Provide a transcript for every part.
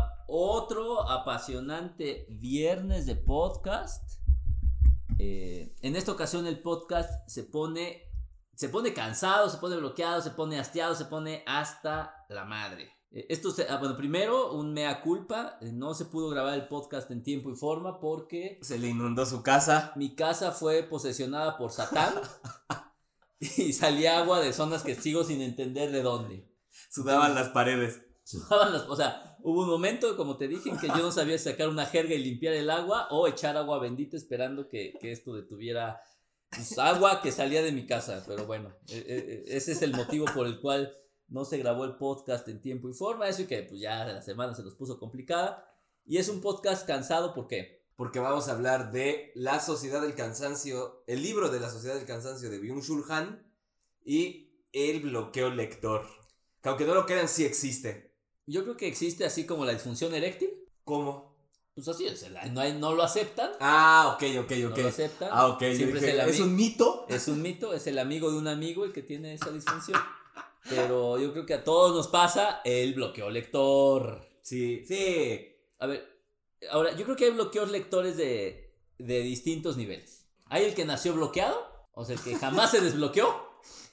a otro apasionante viernes de podcast. Eh, en esta ocasión el podcast se pone, se pone cansado, se pone bloqueado, se pone hastiado, se pone hasta la madre. Eh, esto, se, ah, bueno, primero un mea culpa, eh, no se pudo grabar el podcast en tiempo y forma porque Se le inundó su casa. mi casa fue posesionada por Satán y salía agua de zonas que sigo sin entender de dónde. Sudaban las paredes. Sudaban las- o sea, hubo un momento, como te dije, en que yo no sabía sacar una jerga y limpiar el agua o echar agua bendita esperando que, que esto detuviera pues, agua que salía de mi casa. Pero bueno, eh, eh, ese es el motivo por el cual no se grabó el podcast en tiempo y forma. Eso y que pues ya la semana se nos puso complicada. Y es un podcast cansado, ¿por qué? Porque vamos a hablar de La Sociedad del Cansancio, el libro de La Sociedad del Cansancio de Byung-Chul Han y el bloqueo lector. Que aunque no lo crean, sí existe. Yo creo que existe así como la disfunción eréctil. ¿Cómo? Pues así es, no, hay- no lo aceptan. Ah, ok, ok, ok. No lo aceptan. ah, ok. Siempre dije, es, el ¿Es un mito? es un mito, es el amigo de un amigo el que tiene esa disfunción. Pero yo creo que a todos nos pasa el bloqueo lector. Sí, sí. A ver, ahora, yo creo que hay bloqueos lectores de, de distintos niveles. Hay el que nació bloqueado, o sea, el que jamás se desbloqueó.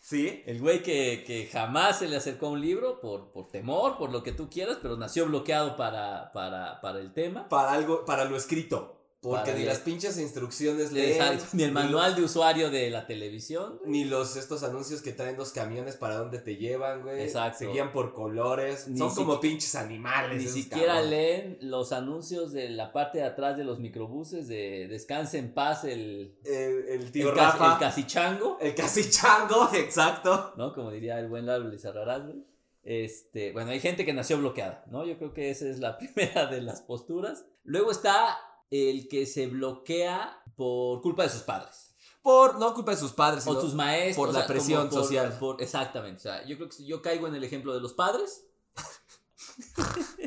Sí. El güey que, que jamás se le acercó a un libro por, por temor, por lo que tú quieras, pero nació bloqueado para, para, para el tema. Para algo, para lo escrito. Porque ni leer. las pinches instrucciones Le- leen, Ni el manual de usuario de la televisión. Ni los estos anuncios que traen dos camiones para dónde te llevan, güey. Exacto. Se guían por colores. Ni Son como pinches animales. Ni siquiera leen los anuncios de la parte de atrás de los microbuses de Descanse en paz el, El, el tío el, cas- Rafa. el casichango, El casi chango, exacto. ¿no? Como diría el buen Lalo Lizarrarás, güey. Este, bueno, hay gente que nació bloqueada, ¿no? Yo creo que esa es la primera de las posturas. Luego está el que se bloquea por culpa de sus padres. Por no culpa de sus padres, O sino tus maestros. por la o sea, presión por- social. por- exactamente. O sea, yo creo que yo caigo en el ejemplo de los padres.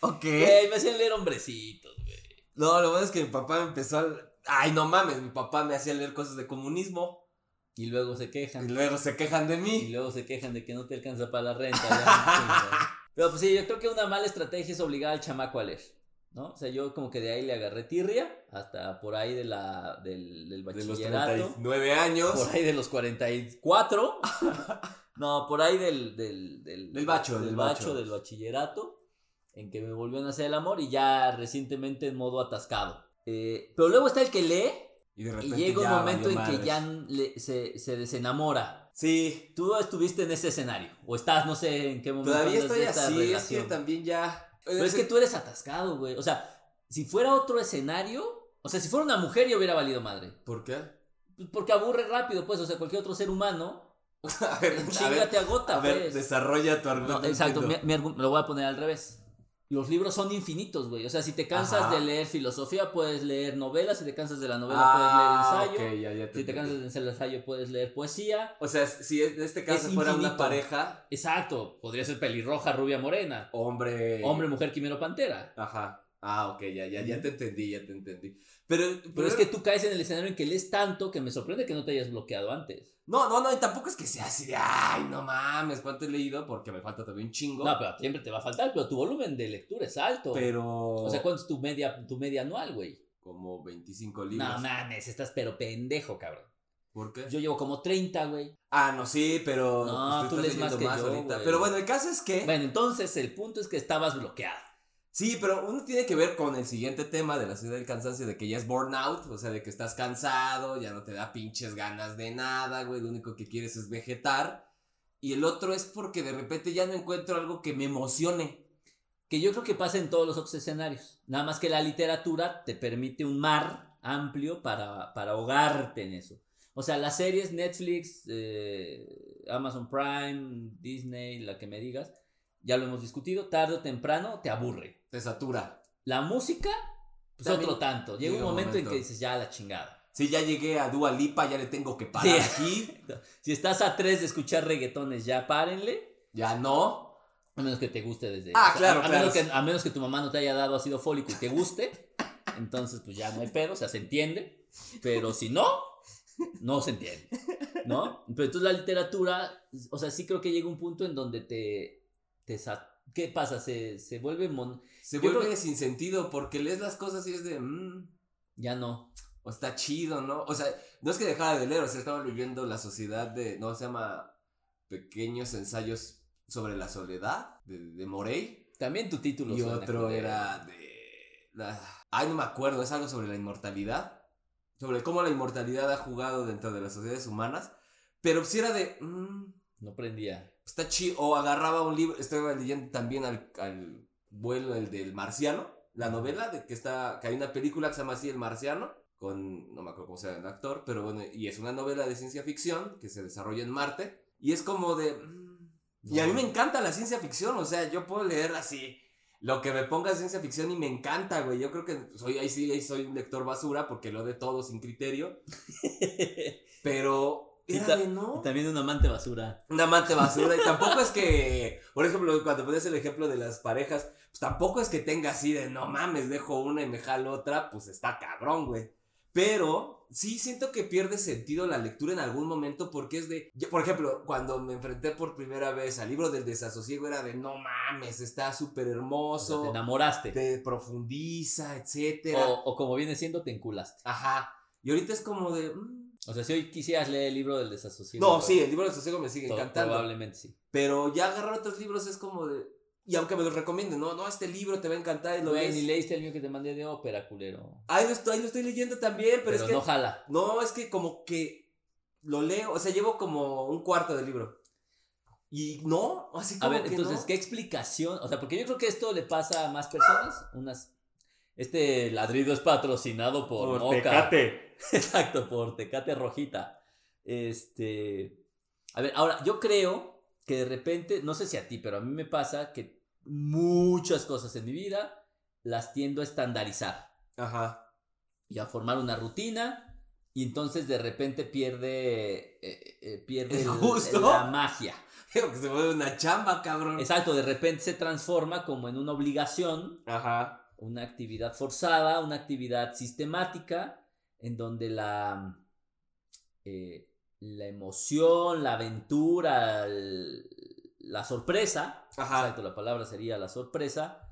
Ok. Güey, me hacían leer hombrecitos, güey. No, lo bueno es que mi papá me empezó a. Ay, no mames, mi papá me hacía leer cosas de comunismo. Y luego se Y quejan. luego se quejan de Y mí. luego se quejan de que no te alcanza para la renta. ya, chinga. Pero pues sí, yo creo que una mala estrategia es obligar al chamaco a leer. ¿No? O sea, yo como que de ahí le agarré tirria hasta por ahí de la, del, del De los bachillerato. 39 años. por ahí de los 44. no, por ahí del, del, del, Del bacho, del bacho, bacho. del bachillerato. En que me volvió a nacer el amor y ya recientemente en modo atascado. Eh, pero luego está el que lee Y de y repente. llega un momento en que ya le- se, se desenamora. Sí. Tú estuviste en ese escenario. O estás, no sé en qué momento. Todavía estoy así. Es que relación. también ya. Pero es que tú eres atascado, güey. O sea, si fuera otro escenario. O sea, si fuera una mujer, yo hubiera valido madre. ¿Por qué? Pues Porque aburre rápido, pues. O sea, cualquier otro ser humano. A ver, a ver, te agota, a ver, pues. desarrolla tu argumento. No, exacto, mi, mi lo voy a poner al revés. Los libros son infinitos, güey. O sea, si te cansas Ajá. de leer filosofía, puedes leer novelas. Si te cansas de la novela, Ah, puedes leer ensayo. ok, ya, ya te Si te cansas de ensayo, puedes leer poesía. O sea, si en este caso Es fuera una pareja, Exacto. Podría ser pelirroja, rubia, morena. hombre. Hombre, mujer, quimero, pantera. Ajá. Ah, ok, ya, ya, ya te entendí, ya te entendí. Pero, Pero es que tú caes en el escenario en que lees tanto que me sorprende que no te hayas bloqueado antes. No, no, no, y tampoco es que sea así de, ay, no mames, cuánto he leído, porque me falta también un chingo. No, pero siempre te va a faltar, pero tu volumen de lectura es alto. pero. O sea, ¿cuánto es tu media, tu media anual, güey? Como 25 libros. No mames, estás pero pendejo, cabrón. ¿Por qué? Yo llevo como 30, güey. Ah, no, sí, pero. No, pues, tú lees más que yo, güey. Pero bueno, el caso es que. Bueno, entonces el punto es que estabas bloqueado. Sí, pero uno tiene que ver con el siguiente tema de la ciudad del cansancio, de que ya es burnout, o sea, de que estás cansado, ya no te da pinches ganas de nada, güey, lo único que quieres es vegetar. Y el otro es porque de repente ya no encuentro algo que me emocione. Que yo creo que pasa en todos los otros escenarios. Nada más que la literatura te permite un mar amplio para, para ahogarte en eso. O sea, las series, Netflix, eh, Amazon Prime, Disney, la que me digas, ya lo hemos discutido, tarde o temprano te aburre. Te satura. La música, pues También otro tanto. Llega un un momento, en momento. que dices, ya la chingada. Si ya llegué a Dua Lipa, ya le tengo que parar Sí. aquí. Si estás a tres de escuchar reggaetones, ya párenle. Ya no. A menos que te guste desde. Ah, o sea, claro, a, a claro. Menos que, a menos que tu mamá no te haya dado ácido fólico y te guste. entonces, pues ya no hay pedo, o sea, se entiende. Pero si no, no se entiende, ¿no? Pero entonces la literatura, o sea, sí creo que llega un punto en donde te, te ¿qué pasa? Se, se vuelve mon, Se Yo vuelve sin sentido porque lees las cosas y es de, "Mm, ya no. o está chido, ¿no? O sea, no es que dejara de leer, o sea, estaba viviendo la sociedad de, no, se llama Pequeños Ensayos sobre la Soledad, de, de Morey. También tu título Y otro era de, ay, no me acuerdo, es algo sobre la inmortalidad, sobre cómo la inmortalidad ha jugado dentro de las sociedades humanas, pero si era de, "Mm, No prendía. Está chido, o agarraba un libro, estaba leyendo también al, al vuelo, el del marciano, la novela de que está, que hay una película que se llama así El Marciano, con, no me acuerdo cómo se llama el actor, pero bueno, y es una novela de ciencia ficción que se desarrolla en Marte, y es como de, mm, y a mí me encanta la ciencia ficción, o sea, yo puedo leer así lo que me ponga ciencia ficción y me encanta, güey, yo creo que soy, ahí sí, ahí soy un lector basura porque lo de todo sin criterio, pero... Y ta- no. Y también un amante basura. Un amante basura. Y tampoco es que, por ejemplo, cuando pones el ejemplo de las parejas, pues tampoco es que tenga así de no mames, dejo una y me jalo otra, pues está cabrón, güey. Pero sí siento que pierde sentido la lectura en algún momento porque es de, yo, por ejemplo, cuando me enfrenté por primera vez al libro del desasosiego era de no mames, está súper O sea, te hermoso, enamoraste. te profundiza, etcétera. O, o como viene siendo, te enculaste. Ajá. Y ahorita es como de... mm. O sea, si hoy quisieras leer el libro del desasosiego. No, pues, sí, el libro del desasosiego me sigue encantando. Probablemente sí. Pero ya agarrar otros libros es como de. Y aunque me los recomienden, no, no, este libro te va a encantar y lo Güey, ni leíste el mío que te mandé de ópera, culero. Ahí lo estoy, ahí lo estoy leyendo también, pero, Pero, es que. no jala. No, es que como que lo leo, o sea, llevo como un cuarto del libro. Y no, así A como ver, que entonces, no. ¿qué explicación? O sea, porque yo creo que esto le pasa a más personas. Unas. Este ladrido es patrocinado por, Moca. Exacto, por Tecate Rojita. Este. A ver, ahora, yo creo que de repente, no sé si a ti, pero a mí me pasa que muchas cosas en mi vida las tiendo a estandarizar Ajá. y a formar una rutina. Y entonces de repente pierde. eh, eh, pierde ¿El gusto? la magia. Digo que se vuelve una chamba, cabrón. Exacto, de repente se transforma como en una obligación Ajá. una actividad forzada, una actividad sistemática, en donde la, eh, la emoción, la aventura, el- la sorpresa, Ajá. exacto, la palabra sería la sorpresa,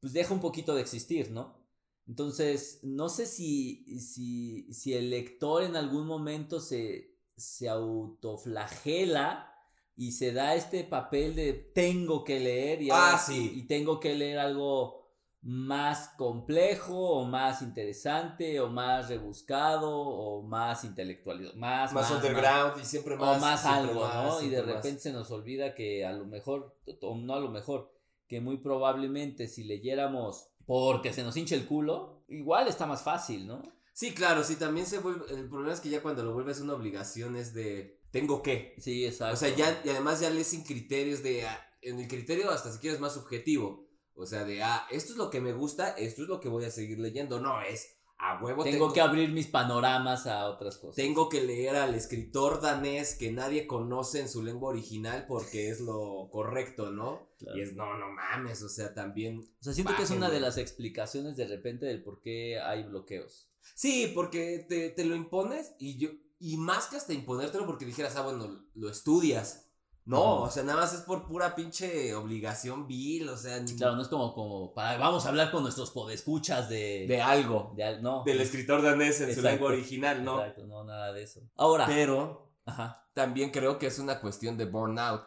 pues deja un poquito de existir, ¿no? Entonces, no sé si, si, si el lector en algún momento se, se autoflagela y se da este papel de tengo que leer y, Ah, sí. y tengo que leer algo más complejo o más interesante o más rebuscado o más intelectual, más, Más, underground y siempre más. o más algo, ¿no? Y de repente se nos olvida que a lo mejor, o no a lo mejor, que muy probablemente si leyéramos porque se nos hincha el culo, igual está más fácil, ¿no? Sí, claro, sí, también se vuelve. El problema es que ya cuando lo vuelves una obligación es de. Tengo que. Sí, exacto. O sea, ya, y además ya lees sin criterios de, ah, en el criterio hasta si quieres más subjetivo. O sea, de, ah, esto es lo que me gusta, esto es lo que voy a seguir leyendo. No, es, a huevo tengo, que abrir mis panoramas a otras cosas. tengo que leer al escritor danés que nadie conoce en su lengua original porque es lo correcto, ¿no? Claro. Y es, no, no mames, o sea, también... O sea, siento que es una de las explicaciones de repente del por qué hay bloqueos. Sí, porque te, te lo impones y yo... Y más que hasta imponértelo porque dijeras, ah, bueno, lo estudias. No, o sea, nada más es por pura pinche obligación vil, o sea, Claro, no es como, como para, vamos a hablar con nuestros podescuchas de... de algo. de al- no. Del escritor danés en su lengua original, ¿no? Exacto, no, nada de eso. Ahora, Pero ajá. también creo que es una cuestión de burnout.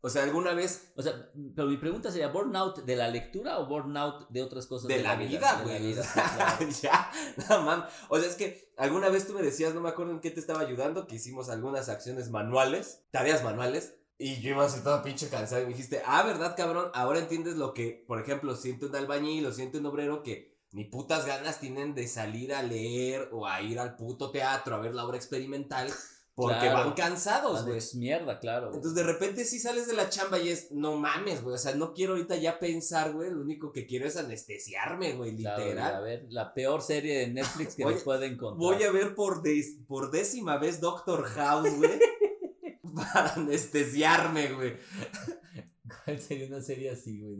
O sea, alguna vez O sea, pero mi pregunta sería, ¿burnout de la lectura o burnout de otras cosas? de, la, De güey. la vida, claro. ya, no mames. O sea, es que alguna vez tú me decías, no me acuerdo en qué te estaba ayudando, que hicimos algunas acciones manuales, tareas manuales. Y yo iba así todo pinche cansado y me dijiste, ah, ¿verdad, cabrón? Ahora entiendes lo que, por ejemplo, siente un albañil o siente un obrero que ni putas ganas tienen de salir a leer o a ir al puto teatro a ver la obra experimental porque Claro. van cansados, güey. es mierda, claro. Entonces de repente sí sales de la chamba y es, no mames, güey, o sea, no quiero ahorita ya pensar, güey, lo único que quiero es anestesiarme, güey, Claro, literal. a ver, la peor serie de Netflix que me puede encontrar. Voy a ver por, des- por décima vez Doctor House, güey, para anestesiarme, güey. ¿Cuál sería una serie así, güey?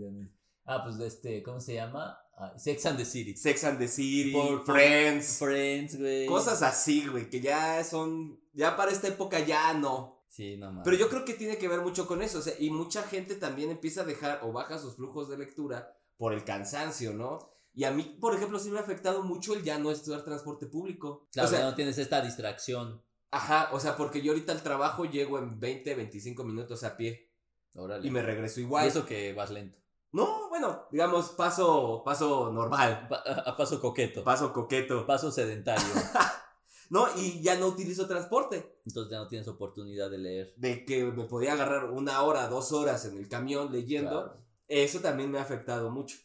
Ah, pues este, ¿cómo se llama? Ay, Sex and the City. Sex and the City, Por- Friends, Friends, güey. cosas así, güey, que ya son, ya para esta época ya no. Sí, no mames. Pero yo creo que tiene que ver mucho con eso, o sea, y mucha gente también empieza a dejar o baja sus flujos de lectura por el cansancio, ¿no? Y a mí, por ejemplo, sí me ha afectado mucho el ya no estudiar transporte público. Claro, o sea, ya no tienes esta distracción. Ajá, o sea, porque yo ahorita al trabajo llego en 20, 25 minutos a pie Órale. y me regreso Y igual. eso que vas lento. No, bueno, digamos, paso, paso normal, Pa- a, paso coqueto. paso coqueto. paso sedentario. No, y ya no utilizo transporte. Entonces ya no tienes oportunidad de leer. De que me podía agarrar una hora, dos horas en el camión leyendo. Claro. Eso también me ha afectado mucho.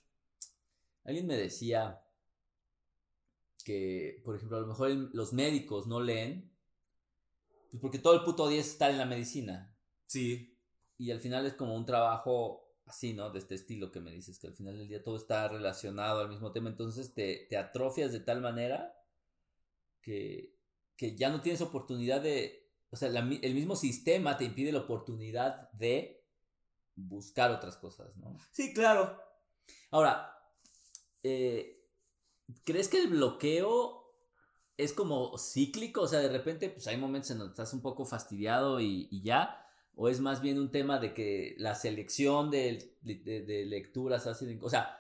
Alguien me decía que, por ejemplo, a lo mejor los médicos no leen, pues porque todo el puto día es estar en la medicina. Sí. Y al final es como un trabajo así, ¿no? De este estilo que me dices, que al final del día todo está relacionado al mismo tema. Entonces te, te atrofias de tal manera que, que ya no tienes oportunidad de... O sea, la el mismo sistema te impide la oportunidad de buscar otras cosas, ¿no? Sí, claro. Ahora, eh, ¿crees que el bloqueo es como cíclico? O sea, de repente, pues hay momentos en donde estás un poco fastidiado y, y ya. ¿O es más bien un tema de que la selección de, de- de lecturas ha sido... O sea,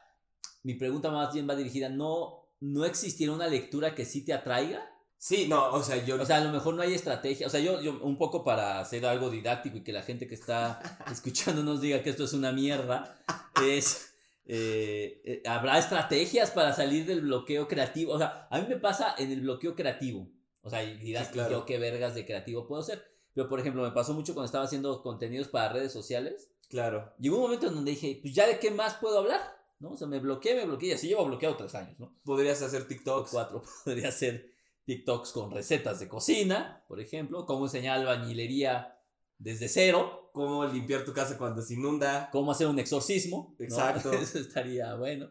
mi pregunta más bien va dirigida, ¿no, ¿no existiera una lectura que sí te atraiga? Sí, no, o sea, yo. O sea, a lo mejor no hay estrategia. O sea, yo, yo un poco para hacer algo didáctico y que la gente que está escuchando nos diga que esto es una mierda, es. Eh, eh, habrá estrategias para salir del bloqueo creativo. O sea, a mí me pasa en el bloqueo creativo. O sea, y dirás, Sí, claro. yo qué vergas de creativo puedo ser. Pero, por ejemplo, me pasó mucho cuando estaba haciendo contenidos para redes sociales. Claro. Llegó un momento en donde dije, pues ya de qué más puedo hablar. ¿No? O sea, me bloqueé, me bloqueé. Y así llevo bloqueado tres años, ¿no? Podrías hacer O TikToks. cuatro. Podría ser TikToks con recetas de cocina, por ejemplo. Cómo enseñar albañilería desde cero. Cómo limpiar tu casa cuando se inunda. Cómo hacer un exorcismo. ¿no? Exacto. Eso estaría bueno.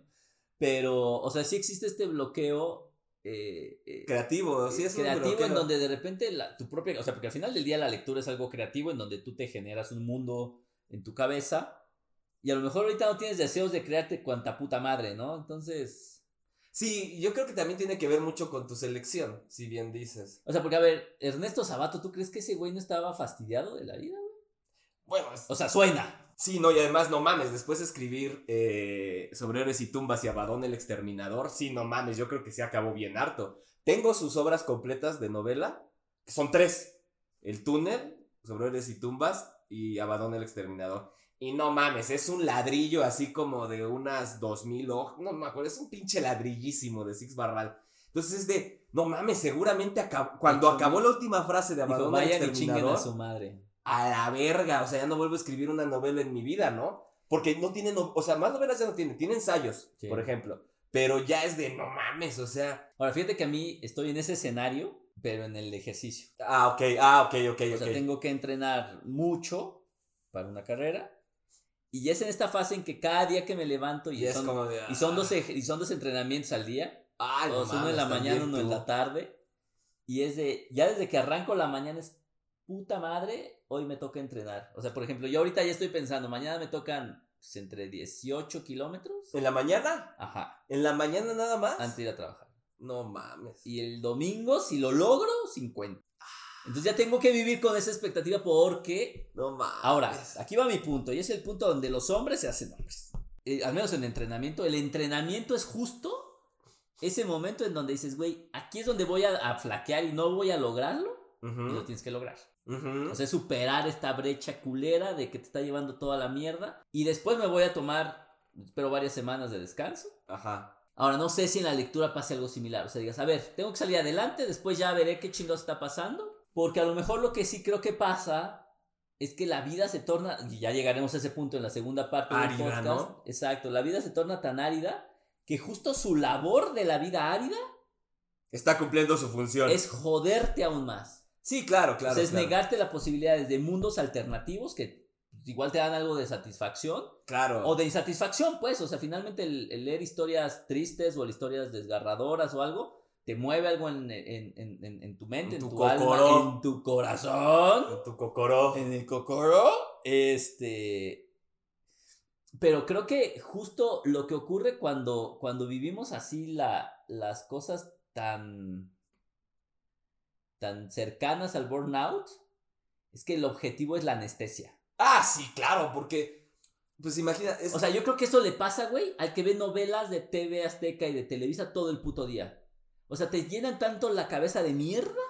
Pero, o sea, sí existe este bloqueo. eh, eh, Creativo, sí es un creativo en bloqueo. donde de repente la- tu propia, o sea, porque al final del día la lectura es algo creativo en donde tú te generas un mundo en tu cabeza y a lo mejor ahorita no tienes deseos de crearte cuanta puta madre, ¿no? Entonces, Sí, yo creo que también tiene que ver mucho con tu selección, si bien dices. o sea, porque a ver, Ernesto Sabato, ¿tú crees que ese güey no estaba fastidiado de la vida? Bueno, es- O sea, suena. sí, no, y además no mames, después de escribir eh, sobre héroes y tumbas y Abadón el exterminador, sí, no mames, yo creo que se acabó bien harto. Tengo sus obras completas de novela, que son tres. El túnel, sobre héroes y tumbas y Abadón el exterminador. Y no mames, es un ladrillo así como de unas dos mil hojas. No me acuerdo, es un pinche ladrillísimo de Six Barral. Entonces es de, no mames, seguramente acabó, cuando Dijo, acabó la última frase de Dijo, Abadón el y chinguen exterminador a su madre. A la verga, o sea, ya no vuelvo a escribir una novela en mi vida, ¿no? Porque no tiene, no- o sea, más novelas ya no tiene, tiene ensayos, Sí. por ejemplo, pero ya es de no mames, o sea, Ahora, fíjate que a mí estoy en ese escenario, pero en el ejercicio. ah, ok, ah, ok, ok, O sea, tengo que entrenar mucho para una carrera. Y ya es en esta fase en que cada día que me levanto y, y son, de, y son, ah, dos, ej- y son dos entrenamientos al día. ay, no o sea, uno en mames, la mañana, uno en tú. la tarde. Y es de, ya desde que arranco la mañana es puta madre, hoy me toca entrenar. O sea, por ejemplo, yo ahorita ya estoy pensando, mañana me tocan pues, entre 18 kilómetros. ¿En la mañana? Ajá, ¿En la mañana nada más? antes de ir a trabajar. No mames. Y el domingo, si lo logro, 50. Entonces ya tengo que vivir con esa expectativa porque No mames. Ahora, aquí va mi punto, y es el punto donde los hombres se hacen hombres. Eh, al menos en entrenamiento, el entrenamiento es justo ese momento en donde dices, güey, aquí es donde voy a, a flaquear y no voy a lograrlo, y lo tienes que lograr. O sea, superar esta brecha culera de que te está llevando toda la mierda, y después me voy a tomar, espero, varias semanas de descanso. Ajá. Ahora, no sé si en la lectura pase algo similar. O sea, digas, a ver, tengo que salir adelante, después ya veré qué chingados está pasando. Porque a lo mejor lo que sí creo que pasa es que la vida se torna, y ya llegaremos a ese punto en la segunda parte del podcast. ¿no? Exacto, la vida se torna tan árida que justo su labor de la vida árida Está cumpliendo su función. es joderte aún más. Sí, claro, claro. o sea, es claro. negarte las posibilidades de mundos alternativos que igual te dan algo de satisfacción Claro. o de insatisfacción, pues. O sea, finalmente el, el leer historias tristes o historias desgarradoras o algo te mueve algo en, en- en- en- tu mente, En tu tu, alma, cocoró. en tu corazón, En tu cocoró. en el cocoro. Este. pero creo que justo lo que ocurre cuando, cuando vivimos así la, las cosas tan, tan cercanas al burnout es que el objetivo es la anestesia. Ah, sí, claro, porque, pues imagina, es- O sea, yo creo que eso le pasa, güey, al que ve novelas de TV Azteca y de Televisa todo el puto día. O sea, te llenan tanto la cabeza de mierda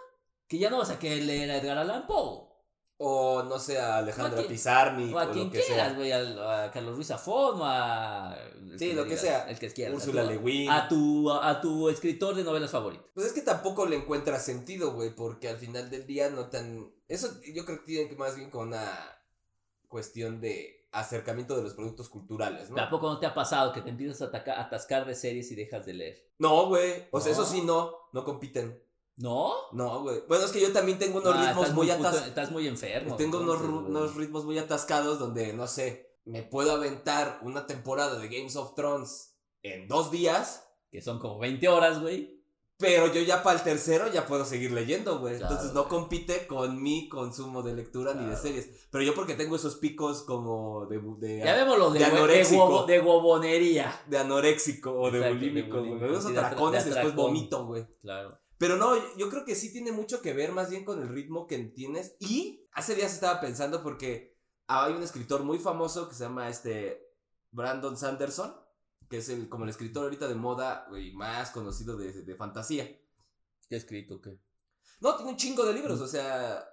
que ya no vas a querer leer a Edgar Allan Poe. O no sé, a Alejandra O a quien- Pizarnik, O a o quien lo que quieras, sea. güey, a, Carlos Ruiz Zafón o a... Sí, lo que sea. El que quieras. Úrsula a tu, Le Guin. A tu, a tu escritor de novelas favorito. Pues es que tampoco le encuentra sentido, güey, porque al final del día no tan... Eso yo creo que tiene que más bien con una cuestión de acercamiento de los productos culturales, ¿no? ¿Tampoco no te ha pasado que te empiezas a ataca- atascar de series y dejas de leer? No, güey, o sea, No. eso sí, no, no compiten. ¿No? No, güey. Bueno, es que yo también tengo unos Ah, ritmos muy atascados. Estás muy enfermo. Tengo unos, ritmos muy atascados donde, no sé, me puedo aventar una temporada de Games of Thrones en dos días, Que son como 20 horas, güey. pero yo ya para el tercero ya puedo seguir leyendo, güey. Claro, Entonces no compite con mi consumo de lectura ni de series. Pero yo porque tengo esos picos como de, de, Ya vemos los de, de anoréxico. de huevonería. de anoréxico o de Exacto, de bulímico, güey. atra- atracones de después vomito, güey. Claro. Pero no, yo- creo que sí tiene mucho que ver más bien con el ritmo que tienes. Y hace días estaba pensando porque hay un escritor muy famoso que se llama este Brandon Sanderson, que es el, como el escritor ahorita de moda güey, más conocido de, de fantasía. ¿Qué escrito qué? No, tiene un chingo de libros, o sea,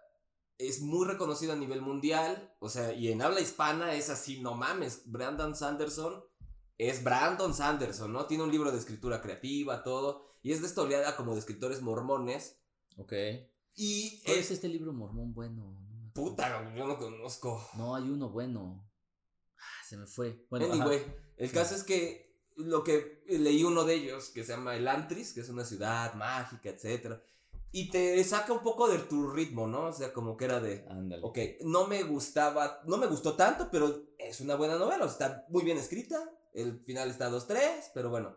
es muy reconocido a nivel mundial, o sea, y en habla hispana es así, no mames, Brandon Sanderson es Brandon Sanderson, ¿no? Tiene un libro de escritura creativa, todo, y es de esta oleada como de escritores mormones, Ok. y ¿Cuál es... es este libro mormón bueno? No. Puta, yo no conozco. No, hay uno bueno. Ah, se me fue. Bueno, anyway, el caso es que lo que leí uno de ellos, que se llama Elantris, que es una ciudad mágica, etcétera, y te saca un poco de tu ritmo, ¿no? O sea, como que era de... Ándale. Ok, no me gustaba, no me gustó tanto, pero es una buena novela, está muy bien escrita, el final está 2-3, pero bueno,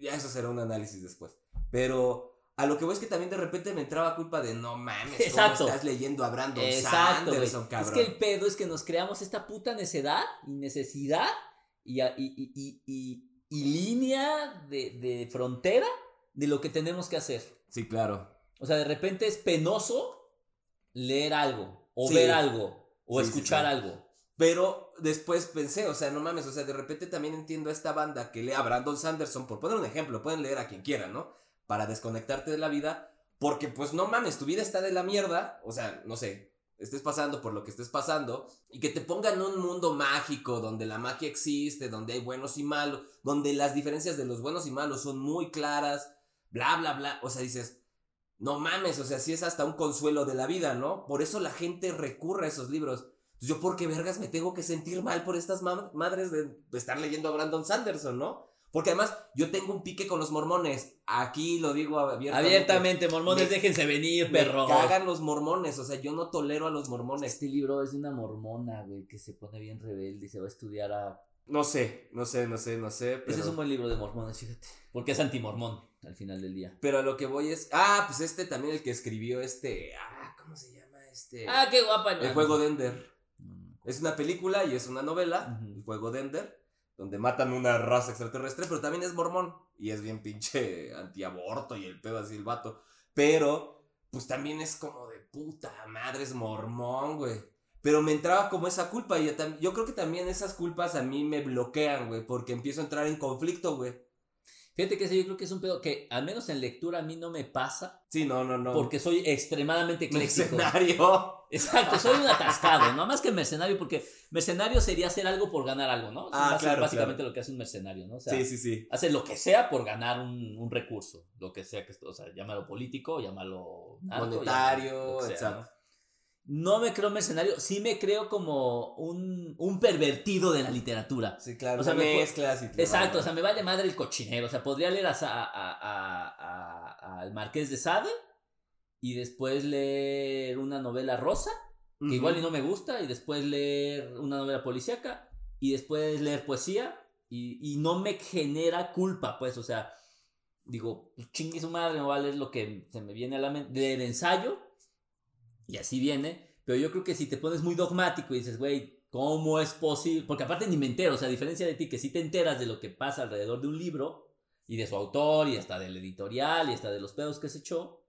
ya eso será un análisis después. Pero a lo que voy es que también de repente me entraba culpa de no mames, ¿cómo Exacto. estás leyendo a Brandon Exacto. Sanderson, Es cabrón? que el pedo es que nos creamos esta puta necedad y necesidad y, y, y, y, y- y línea de, de frontera de lo que tenemos que hacer. Sí, claro. O sea, de repente es penoso leer algo, o Sí. ver algo, o Sí, sí, escuchar sí. algo. Pero después pensé, o sea, no mames, o sea, de repente también entiendo a esta banda que lee a Brandon Sanderson, por poner un ejemplo, pueden leer a quien quieran, ¿no? Para desconectarte de la vida, porque pues no mames, tu vida está de la mierda, o sea, no sé, estés pasando por lo que estés pasando, y que te pongan un mundo mágico, donde la magia existe, donde hay buenos y malos, donde las diferencias de los buenos y malos son muy claras, bla, bla, bla, o sea, dices... No mames, o sea, sí es hasta un consuelo de la vida, ¿no? Por eso la gente recurre a esos libros. Pues yo, ¿por qué vergas me tengo que sentir mal por estas ma- madres de, de estar leyendo a Brandon Sanderson, no? Porque además, yo tengo un pique con los mormones. Aquí lo digo abiertamente. Abiertamente, mormones, Me- déjense venir, Me perro. cagan los mormones, o sea, yo no tolero a los mormones. Este libro es de una mormona, güey, que se pone bien rebelde y se va a estudiar a... No sé, no sé, no sé, no sé, pero... Ese es un buen libro de mormones, fíjate. Porque es antimormón al final del día. Pero a lo que voy es... Ah, pues este también el que escribió este... Ah, ¿cómo se llama este? Ah, qué guapa. el juego de Ender. Es una película y es una novela. El juego de Ender, donde matan una raza extraterrestre, pero también es mormón. Y es bien pinche antiaborto y el pedo así el vato. Pero, pues también es como de puta madre, es mormón, güey. Pero me entraba como esa culpa y yo creo que también esas culpas a mí me bloquean, güey, porque empiezo a entrar en conflicto, güey. Fíjate que ese yo creo que es un pedo que al menos en lectura a mí no me pasa Sí, no, no, no. porque soy extremadamente ecléctico. Mercenario. Exacto, soy un atascado, no más que mercenario porque mercenario sería hacer algo por ganar algo, ¿no? Ah, claro, Básicamente lo que hace un mercenario, ¿no? O sea, Sí, sí, sí. hace lo que sea por ganar un, un recurso, lo que sea que, o sea, llámalo político, llámalo narco, Monetario, llámalo sea, exacto. ¿no? No me creo mercenario, sí me creo como un, un pervertido de la literatura. Sí, claro. O sea, me mezcla, sí, Exacto, o sea, me vale madre el cochinero. O sea, podría leer a, a- a- al Marqués de Sade y después leer una novela rosa, que igual y no me gusta, y después leer una novela policíaca, y después leer poesía, y, y no me genera culpa, pues, o sea, digo, chingue su madre, me va a leer lo que se me viene a la mente, leer ensayo, y así viene, pero yo creo que si te pones muy dogmático y dices, güey, ¿Cómo es posible? Porque aparte ni me entero, o sea, a diferencia de ti, que sí te enteras de lo que pasa alrededor de un libro y de su autor y hasta del editorial y hasta de los pedos que se echó,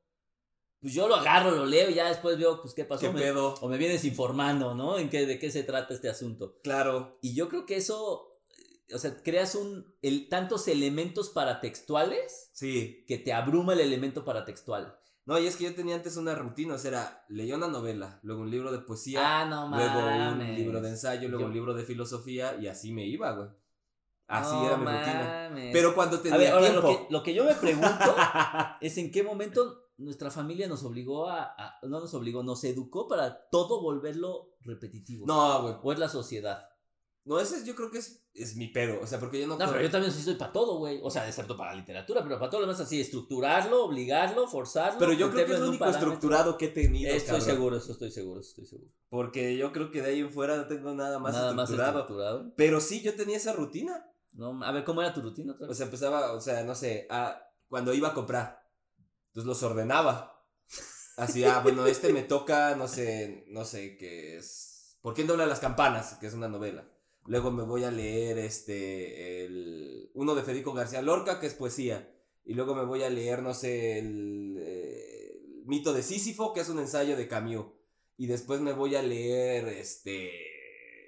pues yo lo agarro, lo leo y ya después veo, pues, qué pasó. ¿Qué me-? O me vienes informando, ¿no? En qué, de qué se trata este asunto. Claro. Y yo creo que eso, eh, o sea, creas un, el, tantos elementos paratextuales Sí. que te abruma el elemento paratextual. No, y es que yo tenía antes una rutina, o sea, era, leía una novela, luego un libro de poesía, Ah, no luego mames. un libro de ensayo, luego Yo- un libro de filosofía, y así me iba, güey. Así No era mi rutina. Pero cuando tenía A ver, ahora lo tiempo. que, lo que yo me pregunto es en qué momento nuestra familia nos obligó a, a- no nos obligó, nos educó para todo volverlo repetitivo. No, güey. O es la sociedad. No, ese es- yo creo que es, es mi pedo, o sea, porque yo no... No, pero yo también sí soy para todo, güey. O sea, excepto para la literatura, pero para todo lo demás así, estructurarlo, obligarlo, forzarlo. Pero yo creo que es lo único estructurado que he tenido, Estoy cabrón. seguro, eso estoy seguro, eso estoy seguro. Porque yo creo que de ahí en fuera no tengo nada más Nada más estructurado. estructurado. Pero sí, yo tenía esa rutina. No, a ver, ¿cómo era tu rutina otra O sea, empezaba, o sea, no sé, a, cuando iba a comprar, entonces los ordenaba. Así, ah, bueno, este me toca, no sé, no sé, qué es... ¿Por quién dobla las campanas? Que es una novela. Luego me voy a leer este, el, uno de Federico García Lorca, que es poesía. Y luego me voy a leer, no sé, el, eh, el mito de Sísifo, que es un ensayo de Camus. Y después me voy a leer, este,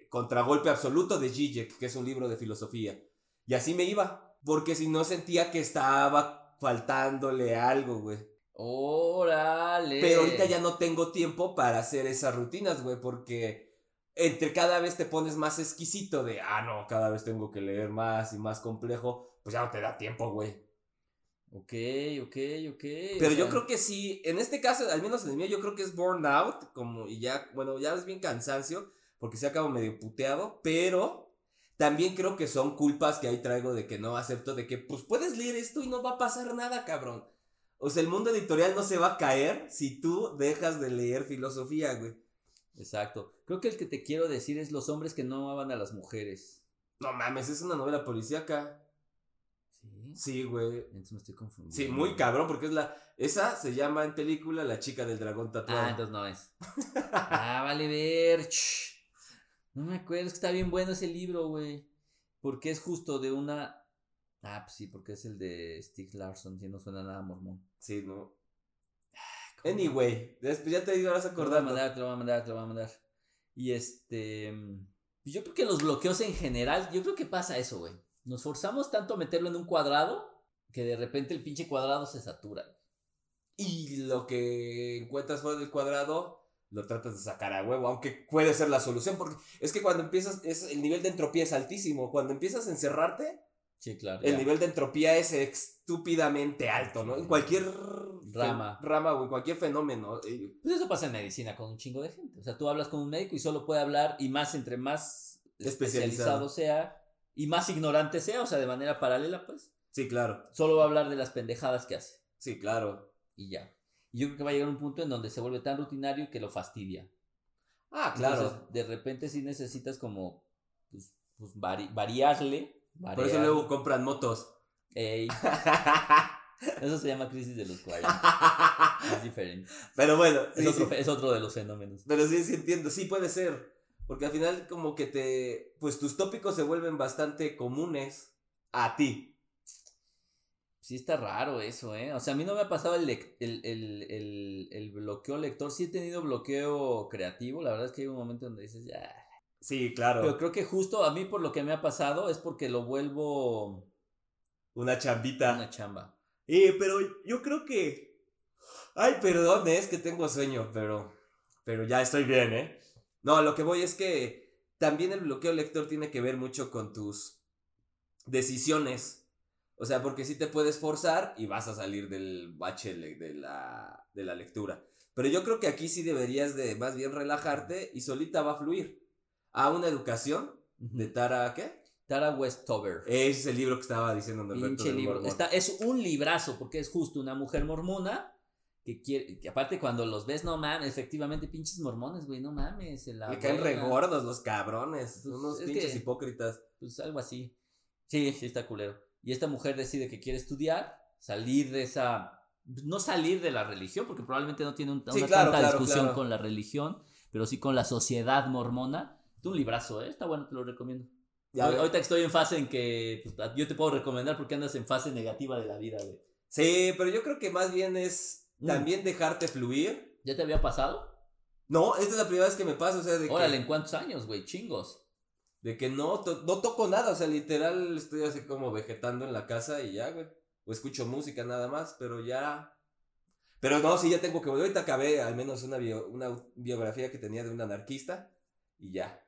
Contragolpe Absoluto de Zizek, que es un libro de filosofía. Y así me iba, porque si no sentía que estaba faltándole algo, güey. Órale. Pero ahorita ya no tengo tiempo para hacer esas rutinas, güey, porque entre cada vez te pones más exquisito de, ah, no, cada vez tengo que leer más y más complejo, pues ya no te da tiempo, güey. Ok, ok, ok. Pero o yo creo que sí, en este caso, al menos en el mío, yo creo que es burnout, como, y ya, bueno, ya es bien cansancio, porque se acabo medio puteado, pero también creo que son culpas que ahí traigo de que no acepto, de que, pues puedes leer esto y no va a pasar nada, cabrón. O sea, el mundo editorial no se va a caer si tú dejas de leer filosofía, güey. Exacto. Creo que el que te quiero decir es los hombres que no aman a las mujeres. No mames, es una novela policíaca. Sí. Sí, güey. Entonces me estoy confundiendo. Sí, muy cabrón, porque es la. Esa se llama en película La chica del dragón tatuado. Ah, entonces no es. ah, vale ver. No me acuerdo, es que está bien bueno ese libro, güey. Porque es justo de una. Ah, pues sí, porque es el de Stig Larsson, si no suena nada mormón. Sí, ¿no? Anyway, después ya te ibas Te lo voy a acordando. mandar, te lo voy a mandar, te lo voy a mandar. Y este. mm, Yo creo que los bloqueos en general, yo creo que pasa eso, güey. Nos forzamos tanto a meterlo en un cuadrado que de repente el pinche cuadrado se satura. Y lo que encuentras fuera del cuadrado, lo tratas de sacar a huevo, aunque puede ser la solución, porque es que cuando empiezas, es, el nivel de entropía es altísimo. Cuando empiezas a encerrarte, Sí, claro. el ya. nivel de entropía es estúpidamente alto, ¿no? En cualquier Rama. rama o en cualquier fenómeno. eh, Pues eso pasa en medicina con un chingo de gente. O sea, tú hablas con un médico y solo puede hablar, y más entre más Especializado. especializado sea, y más ignorante sea, o sea, de manera paralela, pues, Sí, claro. solo va a hablar de las pendejadas que hace. Sí, claro. Y ya. Y yo creo que va a llegar un punto en donde se vuelve tan rutinario que lo fastidia. Ah, claro. Entonces, de repente sí necesitas como, pues, pues vari- variarle. Por eso luego compran motos. Ey, eso se llama crisis de los 40. Es diferente. Pero bueno, Es, sí, otro, sí. fe- es otro de los fenómenos. Pero sí, sí entiendo, sí puede ser. Porque al final como que te... Pues tus tópicos se vuelven bastante comunes a ti. Sí está raro eso, ¿eh? O sea, a mí no me ha pasado el, el, el, el, el bloqueo lector. Sí he tenido bloqueo creativo. La verdad es que hay un momento donde dices, ya. Sí, claro. Pero creo que justo a mí por lo que me ha pasado es porque lo vuelvo Una chambita. una chamba. Eh, pero yo creo que... Ay, perdón, eh, es que tengo sueño, pero... Pero ya estoy bien, ¿eh? No, lo que voy es que también el bloqueo lector tiene que ver mucho con tus decisiones. O sea, porque sí te puedes forzar y vas a salir del bache de la, de la lectura. Pero yo creo que aquí sí deberías de más bien relajarte y solita va a fluir. A una educación de Tara, ¿qué? Tara Westover. Ese es el libro que estaba diciendo Pinche libro. Está, es un librazo porque es justo una mujer mormona que quiere, que aparte cuando los ves, no mames, efectivamente pinches mormones, güey, no mames. la Me caen re vuelan. gordos los cabrones. Pues, unos es pinches que- hipócritas. Pues algo así. Sí, sí está culero. Y esta mujer decide que quiere estudiar, salir de esa... No salir de la religión, porque probablemente no tiene un- Sí, una claro, tanta claro, discusión claro. con la religión, pero sí con la sociedad mormona. Es un librazo, ¿eh? Está bueno, te lo recomiendo. Ya Hoy- ves. Ahorita que estoy en fase en que pues, yo te puedo recomendar porque andas en fase negativa de la vida, güey. Sí, pero yo creo que más bien es Mm. también dejarte fluir. ¿Ya te había pasado? No, esta es la primera vez que me pasa, o sea, de Órale, que, ¿en cuántos años, güey? Chingos. de que no, to- no toco nada, o sea, literal estoy así como vegetando en la casa y ya, güey. O escucho música nada más, pero ya... Pero no, sí, ya tengo que... Ahorita acabé al menos una, bio- una biografía que tenía de un anarquista y ya.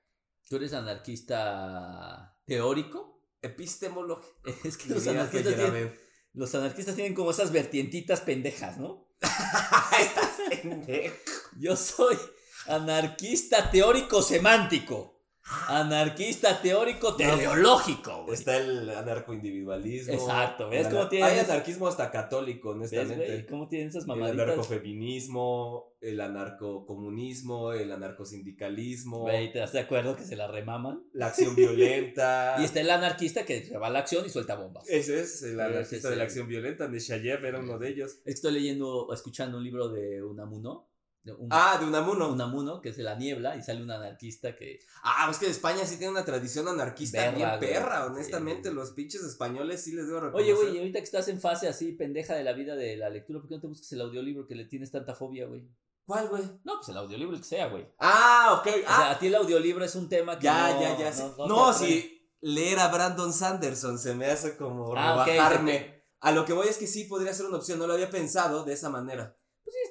¿Tú eres anarquista teórico? Epistemología. Es que los anarquistas, tienen, Estás los anarquistas tienen como esas vertientitas pendejas, ¿no? pendejo. Yo soy anarquista teórico semántico. Anarquista teórico teleológico, güey. Está el anarcoindividualismo. Exacto, ¿ves El cómo tiene Hay anarquismo hasta católico, ¿Ves, honestamente. güey? ¿Cómo tienen esas El mamaditas? anarcofeminismo, el anarcocomunismo, el anarcosindicalismo, Güey, ¿te das de acuerdo que se la remaman? la acción violenta. Y está el anarquista que se va a la acción y suelta bombas. Ese es el anarquista de la el- acción violenta, Neshayev era uno de ellos. Estoy leyendo escuchando un libro de Unamuno. De un, Ah, de Unamuno. Unamuno, que es de la niebla, y sale un anarquista que. Ah, es que España sí tiene una tradición anarquista Perra, bien perra, honestamente. Los pinches españoles sí les debo reconocer. Oye, güey, y ahorita que estás en fase así pendeja de la vida de la lectura, ¿por qué no te buscas el audiolibro que le tienes tanta fobia, güey? ¿Cuál, güey? No, pues el audiolibro el que sea, güey. Ah, ok. O Ah, sea, a ti el audiolibro es un tema que. ya, no- ya, ya. no- si leer a Brandon Sanderson se me hace como Ah, rebajarme. A lo que voy es que sí podría ser una opción, no lo había pensado de esa manera.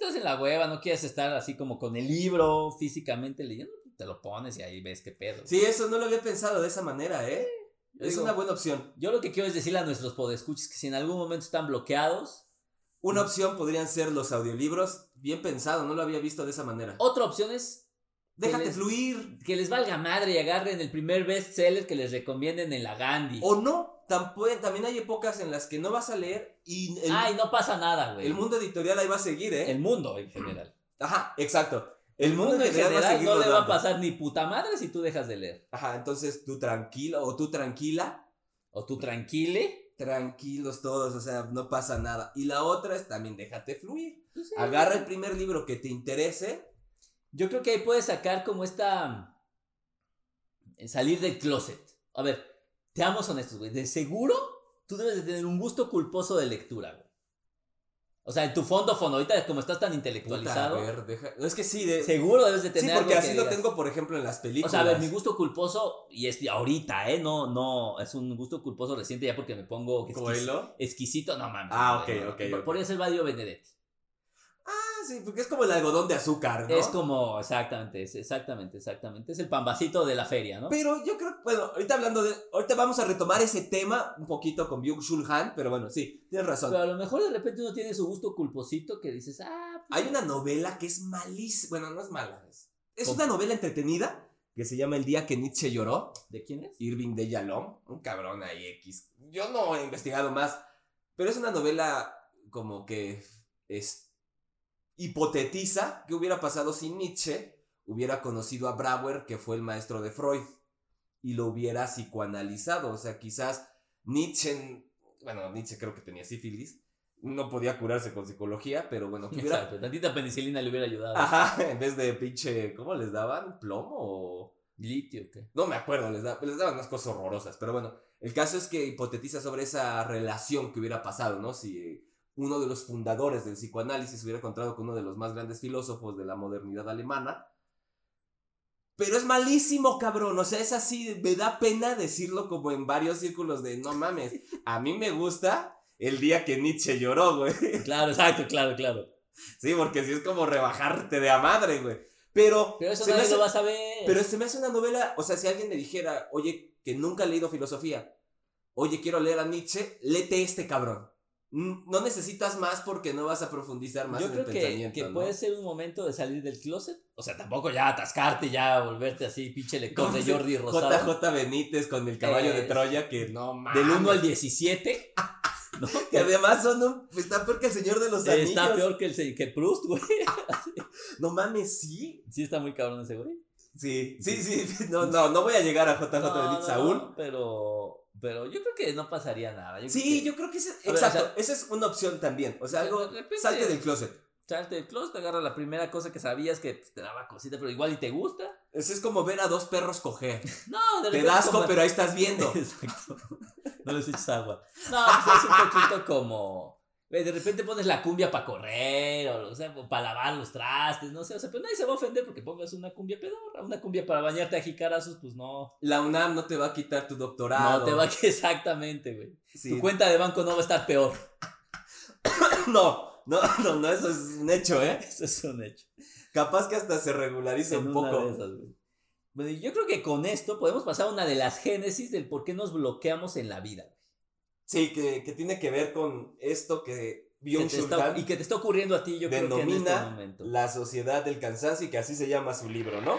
Estás en la hueva, no quieres estar así como con el libro físicamente leyendo, te lo pones y ahí ves qué pedo. Sí, eso no lo había pensado de esa manera, ¿eh? Es digo, una buena opción. Yo lo que quiero es decirle a nuestros podescuchos que si en algún momento están bloqueados, Una opción podrían ser los audiolibros. Bien pensado, no lo había visto de esa manera. otra opción es Déjate les- fluir. que les valga madre y agarren el primer bestseller que les recomienden en la Gandhi. O no. Tampoco, también hay épocas en las que no vas a leer y el, Ay, no pasa nada, güey. el mundo editorial ahí va a seguir, ¿eh? El mundo en general. Ajá, exacto. El mundo en general no seguir le va a pasar ni puta madre si tú dejas de leer. Ajá, entonces tú tranquilo o tú tranquila. O tú tranquile. Tranquilos todos, o sea, no pasa nada. Y la otra es también déjate fluir. Pues sí. Agarra el primer libro que te interese. Yo creo que ahí puedes sacar como esta. eh, Salir del closet. A ver, seamos honestos, güey. De seguro, tú debes de tener un gusto culposo de lectura, güey. O sea, en tu fondo, fondo, ahorita como estás tan Puta, intelectualizado, a ver, deja- Es que sí, de... seguro debes de Sí, tener porque algo así lo digas, tengo, por ejemplo, en las O películas. sea, a ver, mi gusto culposo, y es ahorita, ¿eh? No, no, es un gusto culposo reciente ya porque me pongo exquis- exquisito, no mames. Ah, ok, ok, no. ok. Podría ser Badio Benedetti. Sí, porque es como el algodón de azúcar, ¿no? Es como, exactamente, es exactamente, exactamente. Es el pambacito de la feria, ¿no? Pero yo creo, bueno, ahorita hablando de... Ahorita vamos a retomar ese tema un poquito con Byung-Chul Han, pero bueno, sí, tienes razón. Pero a lo mejor de repente uno tiene su gusto culposito que dices, ah, pues, Hay una novela que es malísima, bueno, no es mala, es, es una novela entretenida que se llama El día que Nietzsche lloró, ¿de quién es? Irving de Yalom, un cabrón ahí X. Yo no he investigado más, pero es una novela como que es hipotetiza qué hubiera pasado si Nietzsche hubiera conocido a Brauer, que fue el maestro de Freud, y lo hubiera psicoanalizado, o sea, quizás Nietzsche, bueno, Nietzsche creo que tenía sífilis, no podía curarse con psicología, pero bueno, que hubiera Exacto, tantita penicilina le hubiera ayudado. Ajá, en vez de pinche, ¿cómo les daban? ¿Plomo o...? Litio, ¿qué? No me acuerdo, les, da- les daban unas cosas horrorosas, pero bueno, el caso es que hipotetiza sobre esa relación que hubiera pasado, ¿no? Si uno de los fundadores del psicoanálisis hubiera encontrado con uno de los más grandes filósofos de la modernidad alemana. Pero es malísimo, cabrón, o sea, es así, me da pena decirlo como en varios círculos de, no mames, a mí me gusta el día que Nietzsche lloró, güey. Claro, exacto, claro, claro. Sí, porque si es como rebajarte de a madre, güey. Pero, Pero eso se me hace- lo va a saber. pero se me hace una novela, o sea, si alguien me dijera, oye, que nunca ha leído filosofía, oye, quiero leer a Nietzsche, léete este cabrón. Mm, No necesitas más porque no vas a profundizar más Yo en creo el que, pensamiento. que ¿no? puede ser un momento de salir del closet. O sea, tampoco ya atascarte, ya volverte así, pinche lector ¿Cómo de Jordi Rosado. JJ Benítez con el caballo de Troya, que no mames. Del 1 al 17. ¿no? Que además son un, está peor que el Señor de los Anillos. Está peor que, el, que Proust, güey. No mames, sí. Sí, está muy cabrón ese güey. Sí, sí, sí. No, no, no voy a llegar a JJ No, Benítez aún. no, pero, pero yo creo que no pasaría nada. Yo Sí, que- yo creo que ese, ver, exacto, o sea- esa es una opción también. O sea, algo, de repente- salte del closet. Salte del closet, agarra la primera cosa que sabías que pues, te daba cosita, pero igual y te gusta. Eso es como ver a dos perros coger. No, de Te asco, como- pero ahí estás viendo. Exacto. No les eches agua. No, pues es un poquito como. De repente pones la cumbia para correr, o, o sea, para lavar los trastes, no sé, o sea, pues nadie se va a ofender porque pongas una cumbia pedorra, una cumbia para bañarte a jicarazos, pues no. La UNAM no te va a quitar tu doctorado. No te va a que exactamente, güey. Sí. Tu cuenta de banco no va a estar peor. No, no, no, no, eso es un hecho, ¿eh? Eso es un hecho. Capaz que hasta se regulariza En un poco. de esas, güey. Bueno, yo creo que con esto podemos pasar a una de las génesis del por qué nos bloqueamos en la vida. Sí, que, que tiene que ver con esto que Byung y que te está ocurriendo a ti, yo creo que en este denomina momento. la sociedad del cansancio y que así se llama su libro, ¿no?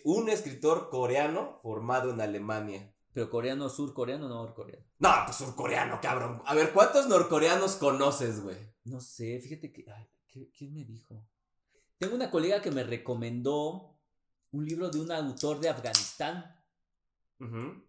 Es un escritor coreano formado en Alemania. Pero coreano, surcoreano, no norcoreano. No, pues surcoreano, cabrón. A ver, ¿cuántos norcoreanos conoces, güey? No sé, fíjate que. ay, ¿qué- ¿Quién me dijo? Tengo una colega que me recomendó un libro de un autor de Afganistán. Ujú.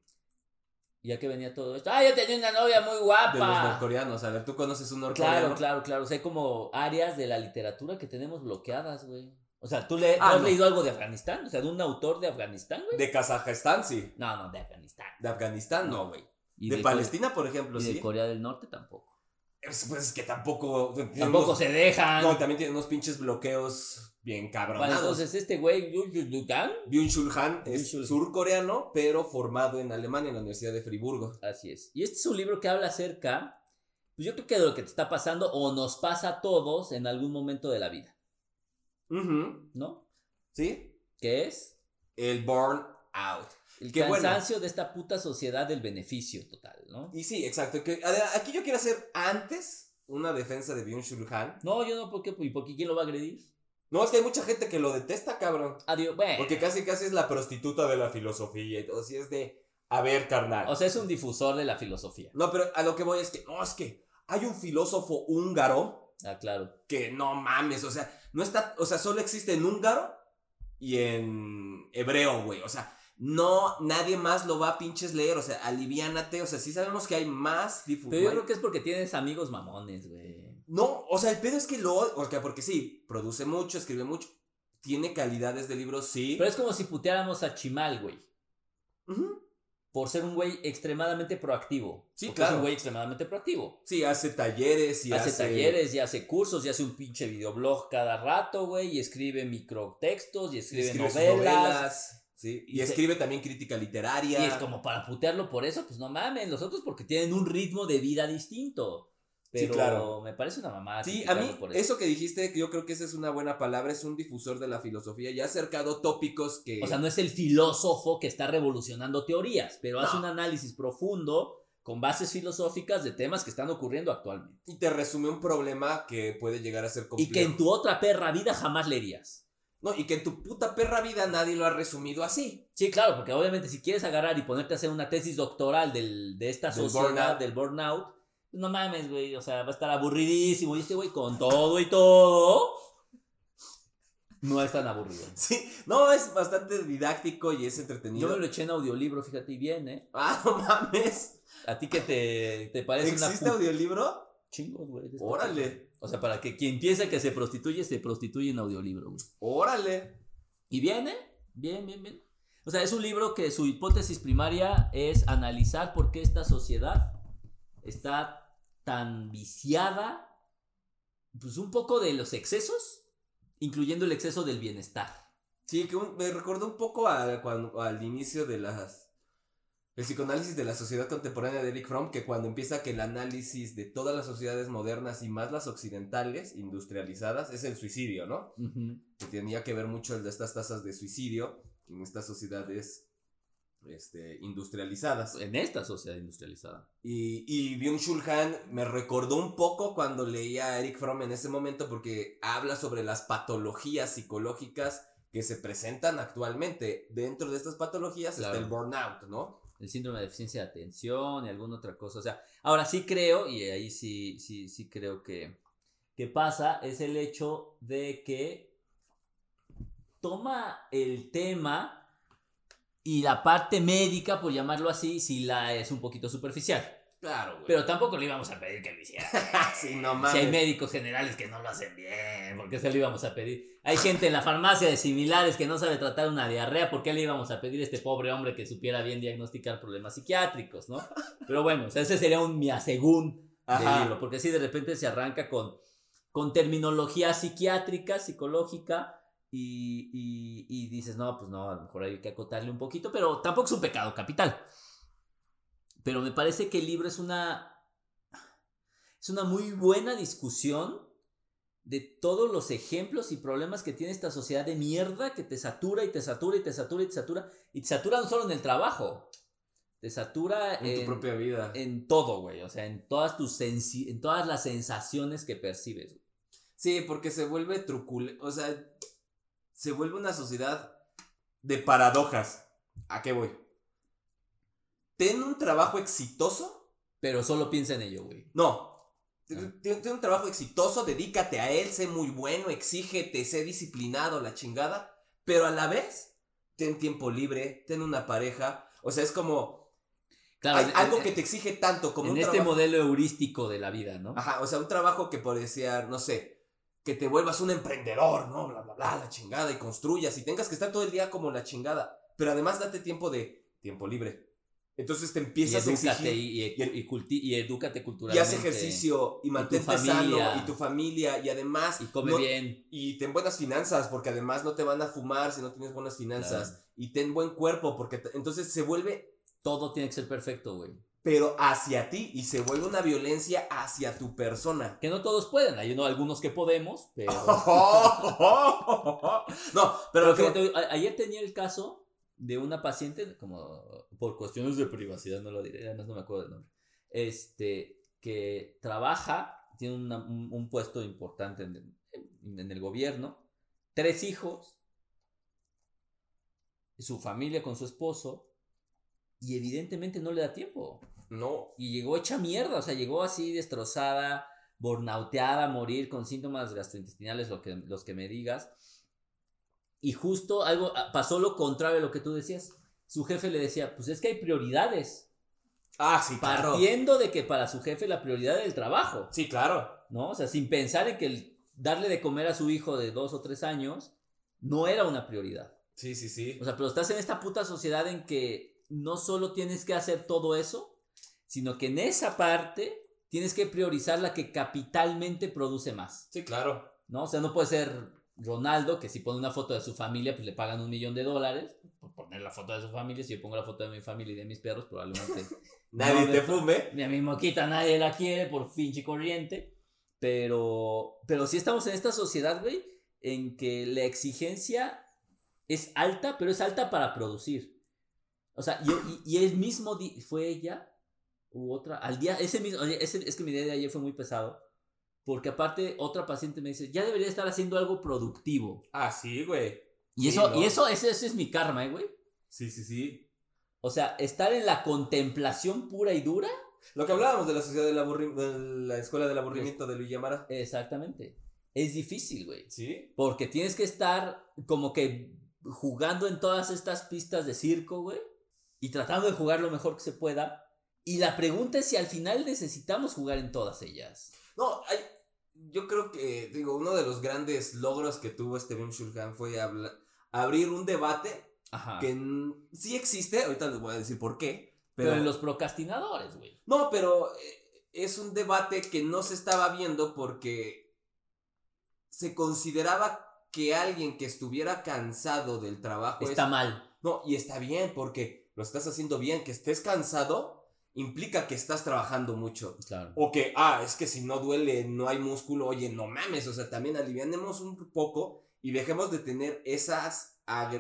Ya que venía todo esto. ¡Ah, yo tenía una novia muy guapa! De los norcoreanos. A ver, ¿tú conoces un norcoreano? Claro, claro, claro. O sea, hay como áreas de la literatura que tenemos bloqueadas, güey. O sea, ¿tú, le, tú Ah, has no. leído algo de Afganistán? O sea, de un autor de Afganistán, güey. De Kazajstán, sí. No, no, de Afganistán. De Afganistán, no, güey. De, Palestina, por ejemplo, Y de sí. Corea del Norte tampoco. Es, pues es que tampoco. Tampoco unos- se dejan. No, también tiene unos pinches bloqueos bien Bueno, cabronados. entonces este güey, Byung Chul Han es surcoreano, pero formado en Alemania, en la Universidad de Friburgo. Así es. Y este es un libro que habla acerca, pues yo creo que de lo que te está pasando o nos pasa a todos en algún momento de la vida, Ujú, ¿no? ¿Sí? Que es El burn out. el Qué bueno. cansancio de esta puta sociedad del beneficio total, ¿no? Y sí, exacto. Que, aquí yo quiero hacer antes una defensa de Byung Chul Han. No, yo no, ¿por qué? ¿Y por qué quién lo va a agredir? No, es que hay mucha gente que lo detesta, cabrón. Adiós, bueno. Porque casi casi es la prostituta de la filosofía y todo. Así es de, a ver, carnal. O sea, es un difusor de la filosofía. no, pero a lo que voy es que, no, es que hay un filósofo húngaro Ah, claro. que no mames, o sea, no está, o sea, solo existe en húngaro y en hebreo, güey. O sea, no, nadie más lo va a pinches leer, o sea, aliviánate, o sea, sí sabemos que hay más difusión. Pero yo creo que es porque tienes amigos mamones, güey. No, o sea, el pedo es que lo, o sea, porque sí, produce mucho, escribe mucho, tiene calidades de libros, sí. Pero es como si puteáramos a Chimal, güey. Por ser un güey extremadamente proactivo. Sí, Porque claro. Es un güey extremadamente proactivo. Sí, hace talleres y hace, hace, talleres y hace cursos y hace un pinche videoblog cada rato, güey. Y escribe microtextos y escribe, novelas. sí, y, Y se- escribe también crítica literaria. Y es como para putearlo por eso, pues no mames. Los otros porque tienen un ritmo de vida distinto. Sí, Pero claro. me parece una mamada. Sí, a mí por eso que dijiste, yo creo que esa es una buena palabra, es un difusor de la filosofía y ha acercado tópicos que... O sea, no es el filósofo que está revolucionando teorías, pero hace No. un análisis profundo con bases filosóficas de temas que están ocurriendo actualmente. Y te resume un problema que puede llegar a ser complejo. Y que en tu otra perra vida jamás leerías. No, y que en tu puta perra vida nadie lo ha resumido así. Sí, claro, porque obviamente si quieres agarrar y ponerte a hacer una tesis doctoral del, de esta Del sociedad burnout. del burnout, no mames, güey, o sea, va a estar aburridísimo. Y este güey con todo y todo, no es tan aburrido. Sí, no, es bastante didáctico y es entretenido. Yo me lo eché en audiolibro, fíjate y bien, ¿eh? Ah, no mames. A ti que te, te parece una ¿Existe pu- audiolibro? chingos, güey. Órale, O sea, para que quien piensa que se prostituye, se prostituye en audiolibro, güey. órale. Y viene, bien, bien, bien. O sea, es un libro que su hipótesis primaria es analizar por qué esta sociedad está tan viciada, pues un poco de los excesos, incluyendo el exceso del bienestar. Sí, que un- me recordó un poco a, cuando, al inicio de las... El psicoanálisis de la sociedad contemporánea de Eric Fromm, que cuando empieza que el análisis de todas las sociedades modernas y más las occidentales, industrializadas, es el suicidio, ¿no? que tenía que ver mucho el de estas tasas de suicidio en estas sociedades este, industrializadas. En esta sociedad industrializada. Y, y Byung Chul Han me recordó un poco cuando leía a Eric Fromm en ese momento porque habla sobre las patologías psicológicas que se presentan actualmente. Dentro de estas patologías Claro. está el burnout, ¿no? el síndrome de deficiencia de atención y alguna otra cosa. O sea, ahora sí creo, y ahí sí, sí, sí creo que, que pasa, es el hecho de que toma el tema y la parte médica, por llamarlo así, sí la es un poquito superficial. Claro, güey. Pero tampoco le íbamos a pedir que lo hiciera. sí, no Si hay médicos generales que no lo hacen bien, ¿por qué se lo íbamos a pedir? Hay gente en la farmacia de similares que no sabe tratar una diarrea, ¿por qué le íbamos a pedir a este pobre hombre que supiera bien diagnosticar problemas psiquiátricos, no? Pero bueno, o sea, ese sería un miasegún Ajá. libro, porque si de repente se arranca con, con terminología psiquiátrica, psicológica, y, y, y dices, no, pues no, a lo mejor hay que acotarle un poquito, pero tampoco es un pecado capital. Pero me parece que el libro es una. Es una muy buena discusión de todos los ejemplos y problemas que tiene esta sociedad de mierda que te satura y te satura y te satura y te satura. Y te satura no solo en el trabajo. Te satura En tu propia vida. en todo, güey. O sea, en todas tus en todas las sensaciones que percibes. Sí, porque se vuelve truculento. O sea, se vuelve una sociedad de paradojas. ¿A qué voy? Ten un trabajo exitoso. Pero solo piensa en ello, güey. No. Ah. Ten, un trabajo exitoso, dedícate a él, sé muy bueno, exígete, sé disciplinado, la chingada. Pero a la vez, ten tiempo libre, ten una pareja. O sea, es como. Claro, hay en- algo en- que te exige tanto como en un este trabajo. modelo heurístico de la vida, ¿no? Ajá, o sea, un trabajo que parecía, no sé, que te vuelvas un emprendedor, ¿no? Bla, bla, bla, la chingada, y construyas, y tengas que estar todo el día como la chingada. Pero además date tiempo de tiempo libre. Entonces te Y empiezas a exigir y, y, y- y culti- y edúcate y culturalmente. haz ejercicio y mantente familia. sano y tu familia y además Y come no- bien. y ten buenas finanzas porque además no te van a fumar si no tienes buenas finanzas Claro. y ten buen cuerpo porque entonces se vuelve Todo tiene que ser perfecto, güey. Pero hacia ti y se vuelve una violencia hacia tu persona. Que no todos pueden. Hay uno- algunos que podemos, pero. no, pero, fíjate, ayer tenía el caso de una paciente, como por cuestiones de privacidad, no lo diré, además no me acuerdo del nombre. Este, que trabaja, tiene una- un, un puesto importante en el, en el gobierno, tres hijos, su familia con su esposo, y evidentemente no le da tiempo. no, Y llegó hecha mierda, o sea, llegó así destrozada, bornauteada, a morir con síntomas gastrointestinales, lo que, los que me digas. Y justo algo ah, pasó lo contrario de lo que tú decías. Su jefe le decía, pues es que hay prioridades. Ah, sí, claro. Partiendo de que para su jefe la prioridad era el trabajo, Sí, claro. ¿no? O sea, sin pensar en que el darle de comer a su hijo de dos o tres años no era una prioridad. Sí, sí, sí. O sea, pero estás en esta puta sociedad en que no solo tienes que hacer todo eso, sino que en esa parte tienes que priorizar la que capitalmente produce más, Sí, claro. ¿no? O sea, no puede ser Ronaldo, que si pone una foto de su familia, pues le pagan un millón de dólares por poner la foto de su familia. Si yo pongo la foto de mi familia y de mis perros, probablemente Nadie No, te me- fume. a mi moquita nadie la quiere por pinche corriente. Pero, pero sí estamos en esta sociedad, güey, en que la exigencia es alta, pero es alta para producir. O sea, y, y, y el mismo di- fue ella u otra, al día, ese mismo, ese- es que mi día de ayer fue muy pesado, porque aparte otra paciente me dice, ya debería estar haciendo algo productivo. Ah, sí, güey. Y Sí, eso, ¿no? y eso, ese, ese es mi karma, ¿eh, güey. Sí, sí, sí. O sea, estar en la contemplación pura y dura Lo que hablábamos de la sociedad del aburrimiento, de la escuela del aburrimiento de Villamara. Exactamente. Es difícil, güey. Sí. Porque tienes que estar como que jugando en todas estas pistas de circo, güey. Y tratando de jugar lo mejor que se pueda. Y la pregunta es si al final necesitamos jugar en todas ellas. No, hay, yo creo que, digo, uno de los grandes logros que tuvo este Bim Shulhan fue abrir un debate Ajá. que sí existe, ahorita les voy a decir por qué, pero, pero... en los procrastinadores, güey. No, pero eh, es un debate que no se estaba viendo porque se consideraba que alguien que estuviera cansado del trabajo Está es- mal. No, y está bien porque lo estás haciendo bien, que estés cansado implica que estás trabajando mucho. Claro. O que, ah, es que si no duele, no hay músculo, oye, no mames, o sea, también alivianemos un poco y dejemos de tener esas,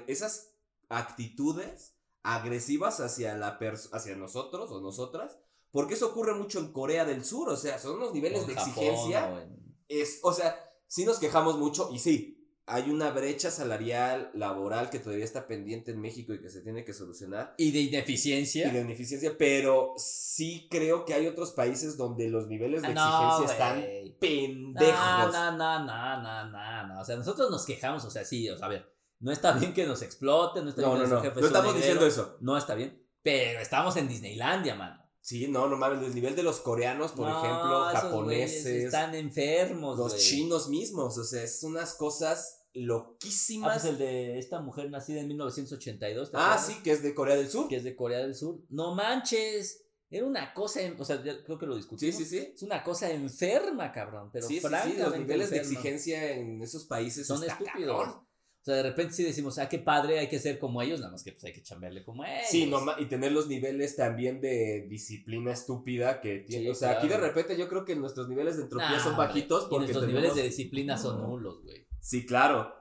esas actitudes agresivas hacia, la hacia nosotros o nosotras, porque eso ocurre mucho en Corea del Sur, o sea, son unos niveles de Japón, exigencia, en- es, o sea, sí nos quejamos mucho y sí, hay una brecha salarial, laboral que todavía está pendiente en México y que se tiene que solucionar. Y de ineficiencia. Y de ineficiencia, pero sí creo que hay otros países donde los niveles de Ah, no, exigencia están pendejos. No, no, no, no, no, no, no. O sea, nosotros nos quejamos, o sea, sí, o sea, a ver, no está bien que nos exploten, no está No, bien no, que no. No sea estamos diciendo eso. No está bien, pero estamos en Disneylandia, mano. Sí, no, no mames, el nivel de los coreanos, por No, ejemplo, esos japoneses, Están enfermos, los chinos mismos, o sea, es unas cosas Ah, loquísimas. pues el de esta mujer nacida en 1982. ¿te Ah, acuerdas? sí, que es de Corea del Sur. Que es de Corea del Sur. No manches. Era una cosa, en- o sea, ya creo que lo Sí, discutimos. sí, sí. Es una cosa enferma, cabrón. Pero sí, sí, sí, francamente los niveles de exigencia en esos países son estúpidos. cabrón. O sea, de repente sí decimos, ah, qué padre, hay que ser como ellos, nada más que pues hay que chambearle como ellos. Sí, no, ma- y tener los niveles también de disciplina estúpida que tiene. Sí, o sea, aquí de repente yo creo que nuestros niveles de entropía Nah, son bajitos Y porque nuestros tenemos- niveles de disciplina son nulos, güey. Sí, claro.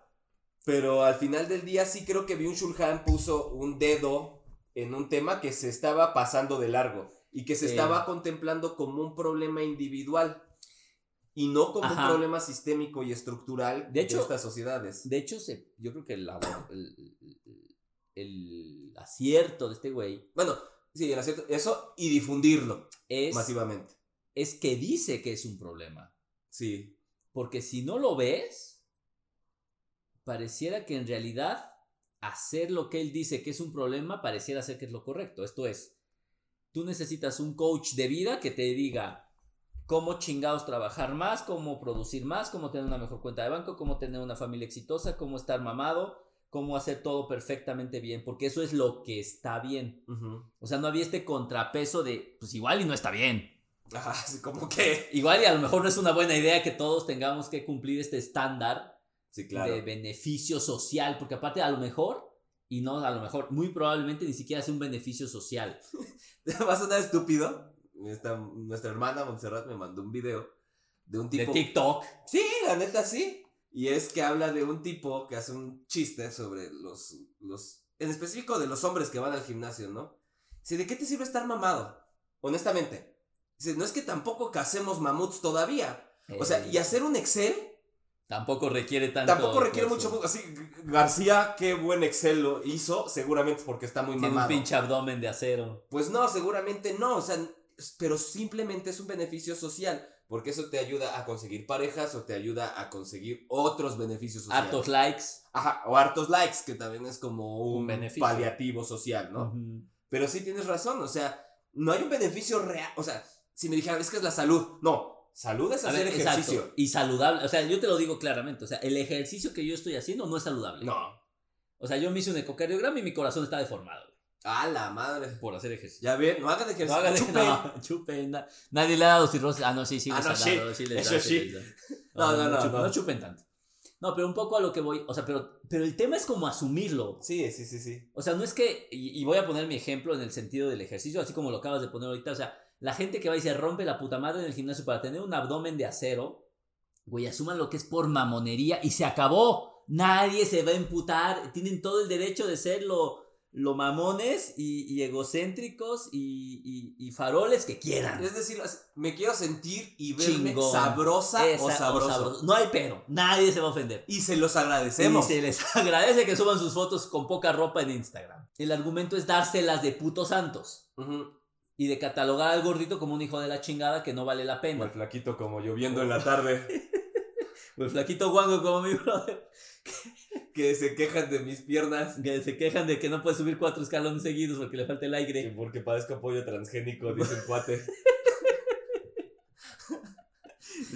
Pero al final del día sí creo que Byung Chul Han puso un dedo en un tema que se estaba pasando de largo y que se Sí. estaba contemplando como un problema individual y no como Ajá. un problema sistémico y estructural De de, hecho- estas sociedades. De hecho, se, yo creo que el, el- el acierto de este güey Bueno, sí, el acierto- eso y difundirlo es, masivamente. es que dice que es un problema. Sí. Porque si no lo ves, pareciera que en realidad hacer lo que él dice que es un problema pareciera ser que es lo correcto. Esto es, tú necesitas un coach de vida que te diga cómo chingados trabajar más, cómo producir más, cómo tener una mejor cuenta de banco, cómo tener una familia exitosa, cómo estar mamado, cómo hacer todo perfectamente bien, porque eso es lo que está bien. O sea, no había este contrapeso de, pues igual y no está bien. Ajá, como que. Igual y a lo mejor no es una buena idea que todos tengamos que cumplir este estándar Sí, claro. de beneficio social, porque aparte a lo mejor, y no a lo mejor, muy probablemente ni siquiera sea un beneficio social. Va a sonar estúpido. Esta- nuestra hermana Montserrat me mandó un video de un tipo. De TikTok. Sí, la neta sí. Y es que habla de un tipo que hace un chiste sobre los, los, en específico de los hombres que van al gimnasio, ¿no? Dice, ¿de qué te sirve estar mamado? Honestamente. Dice, no es que tampoco casemos mamuts todavía. O sea, Eh, y hacer un Excel Tampoco requiere tanto. tampoco requiere mucho. Así, García, qué buen Excel lo hizo, seguramente porque está muy Tiene un mamado. pinche abdomen de acero. Pues no, seguramente no, o sea, pero simplemente es un beneficio social, porque eso te ayuda a conseguir parejas o te ayuda a conseguir otros beneficios sociales. Hartos likes. Ajá, o hartos likes, que también es como un, Un beneficio. paliativo social, ¿no? Pero sí tienes razón, o sea, no hay un beneficio real, o sea, si me dijeran, es que es la salud, no, salud es A hacer ver, ejercicio. exacto. Y saludable. O sea, yo te lo digo claramente. O sea, el ejercicio que yo estoy haciendo no es saludable. No, O sea, yo me hice un ecocardiograma y mi corazón está deformado a la madre. por hacer ejercicio. Ya ven, no hagan No ejercicio, hagan chupen. no, chupen. na- nadie le ha dado cirrosis. Ah, no, sí, sí, Ah, les no, ha sí, dado, les eso da, sí. da. No, no, no, chupen, no. no chupen tanto. No, pero un poco a lo que voy. O sea, pero, pero el tema es como asumirlo. Sí, sí, sí, sí. O sea, no es que. Y, y voy a poner mi ejemplo en el sentido del ejercicio, así como lo acabas de poner ahorita. O sea, la gente que va y se rompe la puta madre en el gimnasio para tener un abdomen de acero, güey, asuman lo que es por mamonería y se acabó. Nadie se va a emputar. Tienen todo el derecho de ser lo, mamones y, y egocéntricos y, y- y faroles que quieran. Es decir, me quiero sentir y verme Chingón. sabrosa Esa- o sabroso. No hay pero. Nadie se va a ofender. Y se los agradecemos. Y se les agradece que suban sus fotos con poca ropa en Instagram. El argumento es dárselas de putos santos. Y de catalogar al gordito como un hijo de la chingada que no vale la pena. el flaquito como lloviendo en la tarde. O el flaquito guango como mi brother, que se quejan de mis piernas. que se quejan de que no puede subir cuatro escalones seguidos porque le falta el Que aire. porque padezco apoyo transgénico, dice el cuate.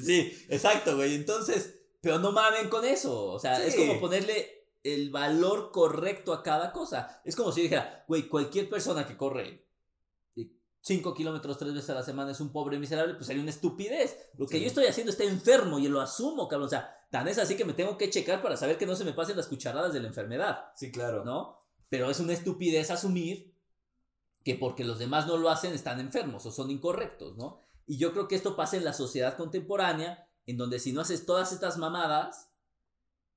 Sí, exacto, güey. Entonces, pero no mamen con eso. O sea, Sí. es como ponerle el valor correcto a cada cosa. Es como si dijera, güey, cualquier persona que corre 5 kilómetros tres veces a la semana es un pobre miserable, pues sería una estupidez. Lo que Sí. yo estoy haciendo está enfermo y lo asumo, cabrón. O sea, tan es así que me tengo que checar para saber que no se me pasen las cucharadas de la enfermedad, Sí, claro. ¿no? Pero es una estupidez asumir que porque los demás no lo hacen están enfermos o son incorrectos, ¿no? Y yo creo que esto pasa en la sociedad contemporánea, en donde si no haces todas estas mamadas,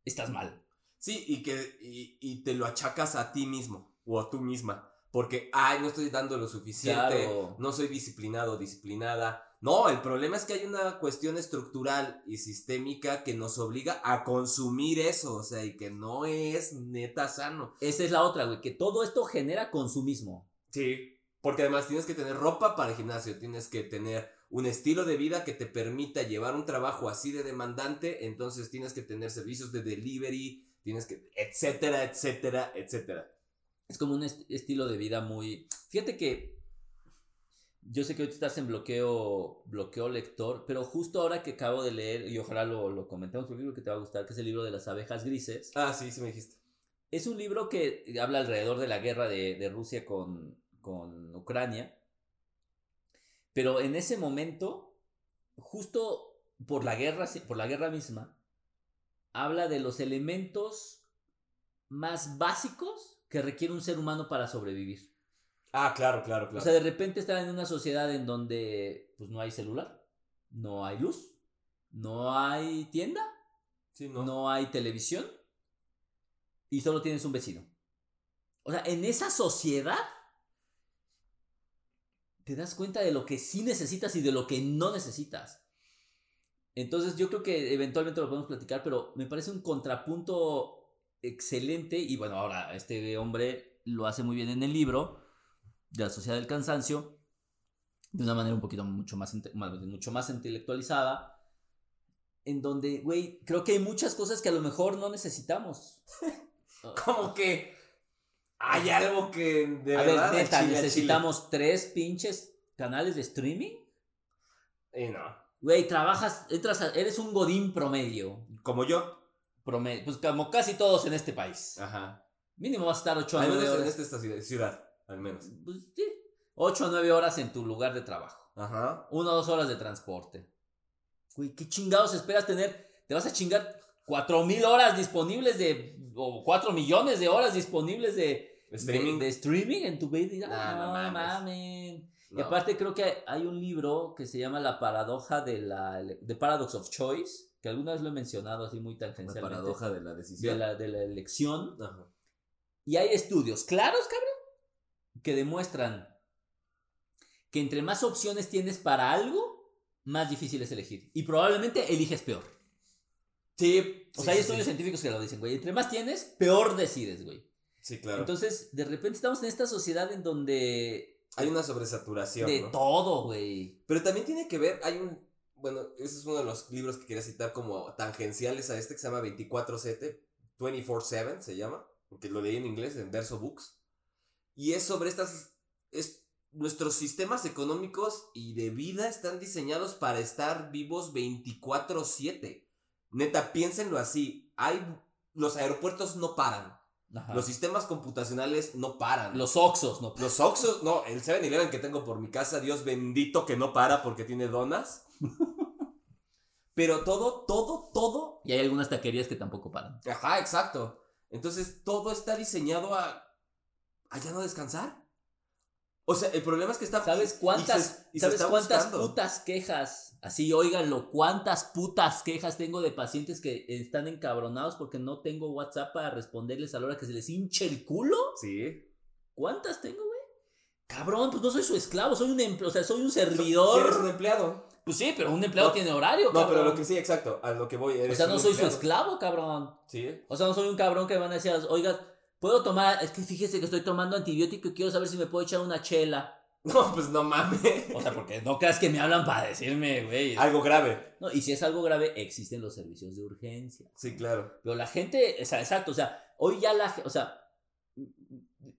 estás mal. Sí, y que y, y te lo achacas a ti mismo o a tú misma. Porque, ay, no estoy dando lo suficiente, Claro. no soy disciplinado, disciplinada. No, el problema es que hay una cuestión estructural y sistémica que nos obliga a consumir eso, o sea, y que no es neta sano. Esa es la otra, güey, que todo esto genera consumismo. Sí, porque además tienes que tener ropa para el gimnasio, tienes que tener un estilo de vida que te permita llevar un trabajo así de demandante, entonces tienes que tener servicios de delivery, tienes que, etcétera, etcétera, etcétera. Es como un est- estilo de vida muy... Fíjate que yo sé que ahorita estás en bloqueo, bloqueo lector, pero justo ahora que acabo de leer, y ojalá lo, lo comentemos, un libro que te va a gustar, que es el libro de las abejas grises, Ah, sí, sí me dijiste. es un libro que habla alrededor de la guerra de, de Rusia con, con Ucrania, pero en ese momento, justo por la guerra, por la guerra misma, habla de los elementos más básicos que requiere un ser humano para sobrevivir. Ah, claro, claro, O claro. sea, de repente estar en una sociedad en donde pues no hay celular, no hay luz, no hay tienda, sí, ¿no? no hay televisión y solo tienes un vecino. O sea, en esa sociedad te das cuenta de lo que sí necesitas y de lo que no necesitas. Entonces yo creo que eventualmente lo podemos platicar, pero me parece un contrapunto excelente y bueno, ahora este hombre lo hace muy bien en el libro de la sociedad del cansancio de una manera un poquito mucho más, mucho más intelectualizada en donde, güey, creo que hay muchas cosas que a lo mejor no necesitamos. Como que hay algo que de a ver, verdad neta, al chile, necesitamos tres pinches canales de streaming. Y no. Güey, trabajas, entras a- eres un godín promedio. Como yo. Promedio, pues como casi todos en este país. Ajá. Mínimo vas a estar 8 a Al 9 menos en horas. esta ciudad, al menos. Pues sí, 8 a 9 horas en tu lugar de trabajo. Ajá. Una o dos horas de transporte. Güey, ¿qué chingados esperas tener? Te vas a chingar 4 mil horas disponibles de. o 4 millones de horas disponibles de. Streaming. De, de streaming en tu vida. Ah, no no, mames. mamen. Y No. aparte creo que hay un libro que se llama La paradoja de la. The Paradox of Choice. Que alguna vez lo he mencionado así muy La tangencialmente. paradoja de la de decisión. la, de la elección. Ajá. Y hay estudios claros, cabrón, que demuestran que entre más opciones tienes para algo, más difícil es elegir. Y probablemente eliges peor. Sí. O sí, sea, hay sí, estudios sí. científicos que lo dicen, güey. Entre más tienes, peor decides, güey. Sí, claro. Entonces, de repente estamos en esta sociedad en donde... hay una sobresaturación. De ¿no? todo, güey. Pero también tiene que ver, hay un, bueno, ese es uno de los libros que quería citar como tangenciales a este que se llama 24-7, 24-7 se llama, que lo leí en inglés, en Verso Books, y es sobre estas, es, nuestros sistemas económicos y de vida están diseñados para estar vivos 24-7. Neta, piénsenlo así, hay, los aeropuertos no paran, Ajá. los sistemas computacionales no paran. Los Oxos, no. Los Oxxos, no, el 7-Eleven que tengo por mi casa, Dios bendito que no para porque tiene donas. Pero todo, todo, todo. Y hay algunas taquerías que tampoco paran. Ajá, exacto. Entonces todo está diseñado a. a ya no descansar. O sea, el problema es que está. ¿Sabes y cuántas, se- y ¿sabes está cuántas buscando. putas quejas? Así, óiganlo, cuántas putas quejas tengo de pacientes que están encabronados porque no tengo WhatsApp para responderles a la hora que se les hinche el culo. Sí. ¿Cuántas tengo? Cabrón, pues no soy su esclavo, soy un empleado, o sea, soy un Si servidor. eres un empleado. Pues sí, pero un empleado No, tiene horario, No, cabrón. pero lo que sí, exacto. A lo que voy. O eres sea, no soy su esclavo, cabrón. Sí. O sea, no soy un cabrón que van a decir, oiga, ¿puedo tomar? Es que fíjese que estoy tomando antibiótico y quiero saber si me puedo echar una chela. No, pues no mames. O sea, porque no creas que me hablan para decirme, güey. Algo grave. No, y si es algo grave, existen los servicios de urgencia. Sí, claro. Pero la gente, o sea, exacto, o sea, hoy ya la, o sea,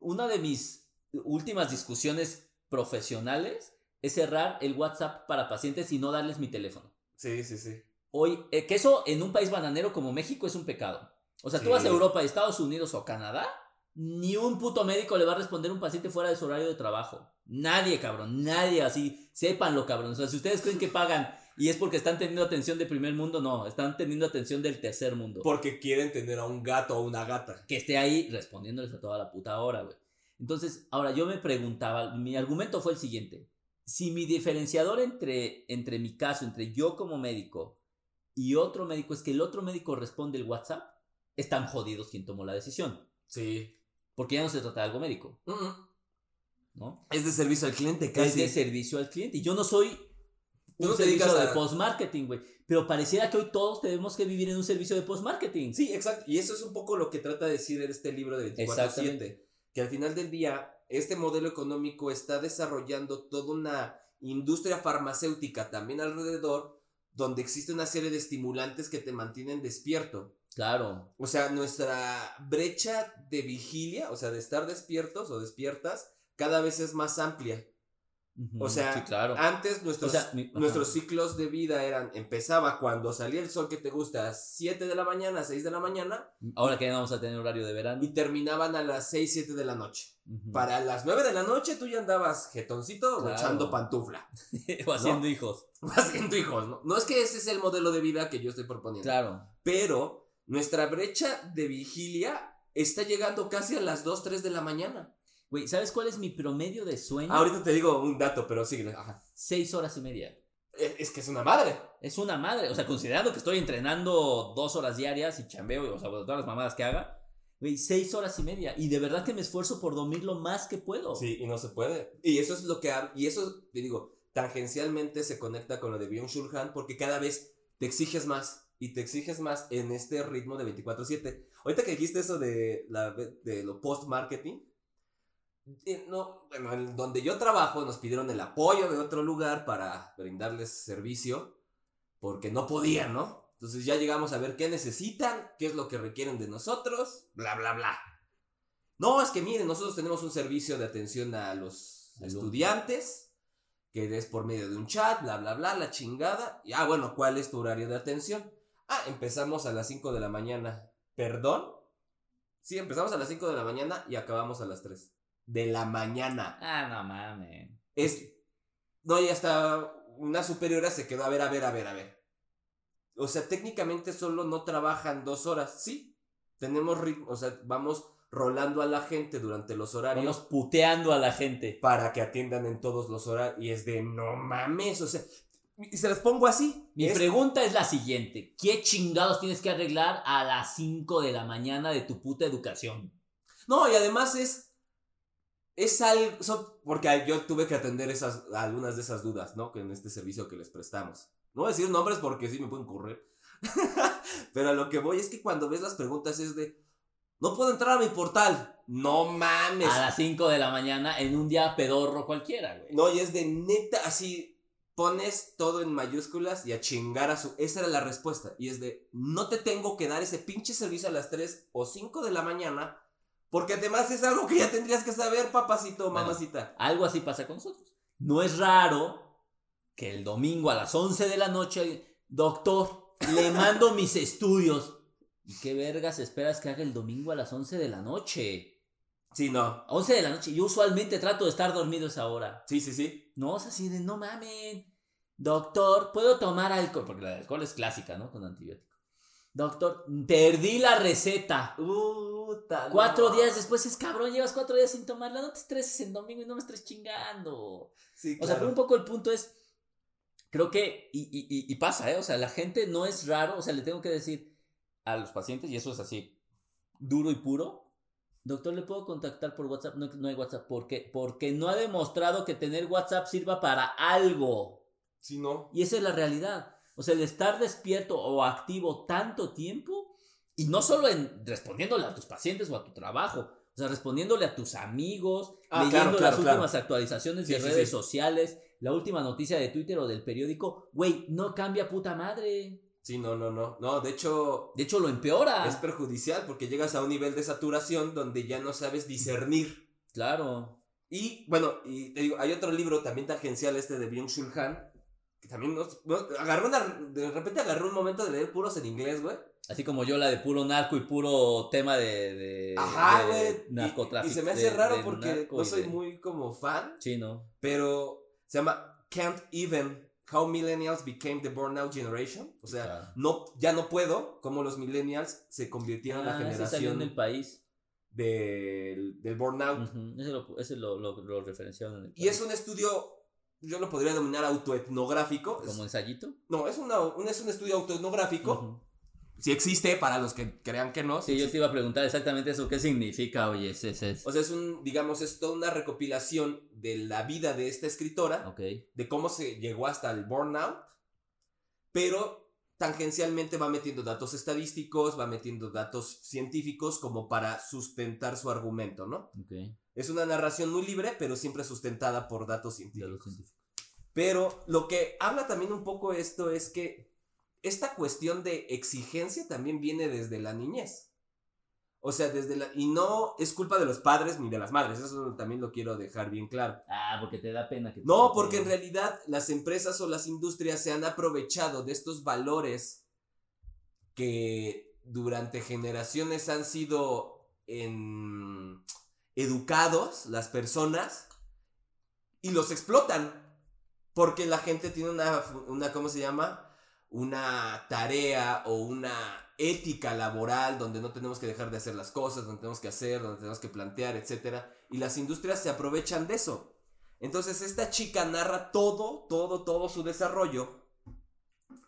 una de mis últimas discusiones profesionales es cerrar el WhatsApp para pacientes y no darles mi teléfono. Sí, sí, sí. Hoy, eh, que eso en un país bananero como México es un pecado. O sea, tú vas a Europa, Estados Unidos o Canadá, ni un puto médico le va a responder a un paciente fuera de su horario de trabajo. Nadie, cabrón, nadie así. Sépanlo, cabrón. O sea, si ustedes creen que pagan y es porque están teniendo atención de primer mundo, no, están teniendo atención del tercer mundo. Porque quieren tener a un gato o una gata. que esté ahí respondiéndoles a toda la puta hora, güey. Entonces, ahora yo me preguntaba, mi argumento fue el siguiente. Si mi diferenciador entre, entre mi caso, entre yo como médico y otro médico, es que el otro médico responde el WhatsApp, están jodidos quien tomó la decisión. Sí. Porque ya no se trata de algo médico. ¿no? Es de servicio al cliente, Es casi. de servicio al cliente. Y yo no soy un no te servicio de post-marketing, güey. Pero pareciera que hoy todos tenemos que vivir en un servicio de post-marketing. Sí, exacto. Y eso es un poco lo que trata de decir este libro de 24-7. Que al final del día, este modelo económico está desarrollando toda una industria farmacéutica también alrededor, donde existe una serie de estimulantes que te mantienen despierto. Claro. O sea, nuestra brecha de vigilia, o sea, de estar despiertos o despiertas, cada vez es más amplia. O sea, sí, claro. Antes nuestros, O sea, mi- ajá. nuestros ciclos de vida eran, empezaba cuando salía el sol que te gusta a 7 de la mañana, 6 de la mañana, Ahora que ya vamos a tener horario de verano. y terminaban a las 6, 7 de la noche. Para las 9 de la noche tú ya andabas jetoncito o Claro. echando pantufla. o haciendo hijos. Haciendo hijos, ¿no? No es que ese es el modelo de vida que yo estoy proponiendo. Claro. Pero nuestra brecha de vigilia está llegando casi a las 2, 3 de la mañana. Güey, ¿sabes cuál es mi promedio de sueño? Ahorita te digo un dato, pero síguele. Ajá. Seis horas y media. Es, es que es una madre. Es una madre. O sea, considerando que estoy entrenando dos horas diarias y chambeo, o sea, todas las mamadas que haga. Güey, seis horas y media. Y de verdad que me esfuerzo por dormir lo más que puedo. Sí, y no se puede. Y eso es lo que y eso te digo, tangencialmente se conecta con lo de Byung-Chul Han porque cada vez te exiges más y te exiges más en este ritmo de 24/7. Ahorita que dijiste eso de la de lo post marketing eh, no, bueno, en donde yo trabajo nos pidieron el apoyo de otro lugar para brindarles servicio porque no podían, ¿no? Entonces ya llegamos a ver qué necesitan, qué es lo que requieren de nosotros, bla, bla, bla. No, es que miren, nosotros tenemos un servicio de atención a los estudiantes, que es por medio de un chat, bla, bla, bla, la chingada. Y, ah, bueno, ¿cuál es tu horario de atención? Ah, empezamos a las 5 de la mañana. ¿Perdón? Sí, empezamos a las 5 de la mañana y acabamos a las 3 de la mañana. Ah, no mames. Es. No, y hasta una superiora se quedó a ver, a ver, a ver, a ver. O sea, técnicamente solo no trabajan dos horas. Sí, tenemos ritmo, o sea, vamos rolando a la gente durante los horarios Vamos puteando a la gente. para que atiendan en todos los horarios. Y es de no mames, o sea, y se las pongo así. Mi es- pregunta es la siguiente. ¿Qué chingados tienes que arreglar a las 5 de la mañana de tu puta educación? No, y además es. Es algo. son- porque yo tuve que atender esas, algunas de esas dudas, ¿no? Que en este servicio que les prestamos. No voy a decir nombres porque sí me pueden correr. Pero a lo que voy es que cuando ves las preguntas es de. No puedo entrar a mi portal. No mames. A las 5 de la mañana en un día pedorro cualquiera, güey. No, y es de neta, así. Pones todo en mayúsculas y a chingar a su. Esa era la respuesta. Y es de. No te tengo que dar ese pinche servicio a las 3 o 5 de la mañana. Porque además es algo que ya tendrías que saber, papacito, Bueno. mamacita. Algo así pasa con nosotros. No es raro que el domingo a las 11 de la noche, doctor, le mando mis estudios. ¿Y qué vergas esperas que haga el domingo a las 11 de la noche? Sí, no. 11 de la noche. Yo usualmente trato de estar dormido esa hora. Sí, sí, sí. No, es así de no mamen. Doctor, ¿puedo tomar alcohol? Porque la alcohol es clásica, ¿no? Con antibiótico. Doctor, perdí la receta. Puta. Cuatro días después es cabrón, llevas cuatro días sin tomarla. No te estreses en domingo y no me estés chingando. Sí, O sea, claro. pero un poco el punto es, creo que, y, y- y- y pasa, ¿eh? O sea, la gente no es raro, o sea, le tengo que decir a los pacientes, y eso es así, duro y puro, doctor, ¿le puedo contactar por WhatsApp? No, no hay WhatsApp, ¿por qué? Porque no ha demostrado que tener WhatsApp sirva para algo. Sí, no. Y esa es la realidad. O sea, el estar despierto o activo tanto tiempo, y no solo en respondiéndole a tus pacientes o a tu trabajo, o sea, respondiéndole a tus amigos, Ah, leyendo claro, claro, las claro. últimas actualizaciones de Sí, redes sí. sociales, la última noticia de Twitter o del periódico, güey, no cambia puta madre. Sí, no, no, no. No, de hecho, De hecho, lo empeora. es perjudicial porque llegas a un nivel de saturación donde ya no sabes discernir. Claro. Y bueno, y te digo, hay otro libro también tangencial este de Byung-Chul Han, que también nos, nos- agarró una, de repente agarró un momento de leer puros en inglés, güey. Así como yo la de puro narco y puro tema de, de, Ajá, de. Y- narcotráfico. Y, se me hace de- raro porque no y soy muy como fan, Sí, ¿no? pero se llama Can't Even How Millennials Became the Burnout Generation. O sea, Claro. no, ya no puedo, como los millennials se convirtieron en Ah, la ese salió generación en el país. del, del burnout. Ese, lo, ese lo, lo, lo referenciaron en el Y país. es un estudio, yo lo podría denominar autoetnográfico. ¿Como ensayito? no, es, una, un, es un estudio autoetnográfico sí existe para los que crean que no. Sí, yo te iba a preguntar exactamente eso, ¿qué significa? Oye, ese es... O sea, es un, digamos, es toda una recopilación de la vida de esta escritora, Ok. de cómo se llegó hasta el burnout, pero tangencialmente va metiendo datos estadísticos, va metiendo datos científicos como para sustentar su argumento, ¿no? Ok. Es una narración muy libre, pero siempre sustentada por datos científicos. Pero lo que habla también un poco esto es que esta cuestión de exigencia también viene desde la niñez. O sea, desde la... Y no es culpa de los padres ni de las madres, eso también lo quiero dejar bien claro. Ah, porque te da pena que... No, porque en realidad las empresas o las industrias se han aprovechado de estos valores que durante generaciones han sido en- educados las personas y los explotan porque la gente tiene una, una ¿cómo se llama? Una tarea o una ética laboral donde no tenemos que dejar de hacer las cosas, donde tenemos que hacer, donde tenemos que plantear, etcétera, y las industrias se aprovechan de eso. Entonces esta chica narra todo, todo, todo su desarrollo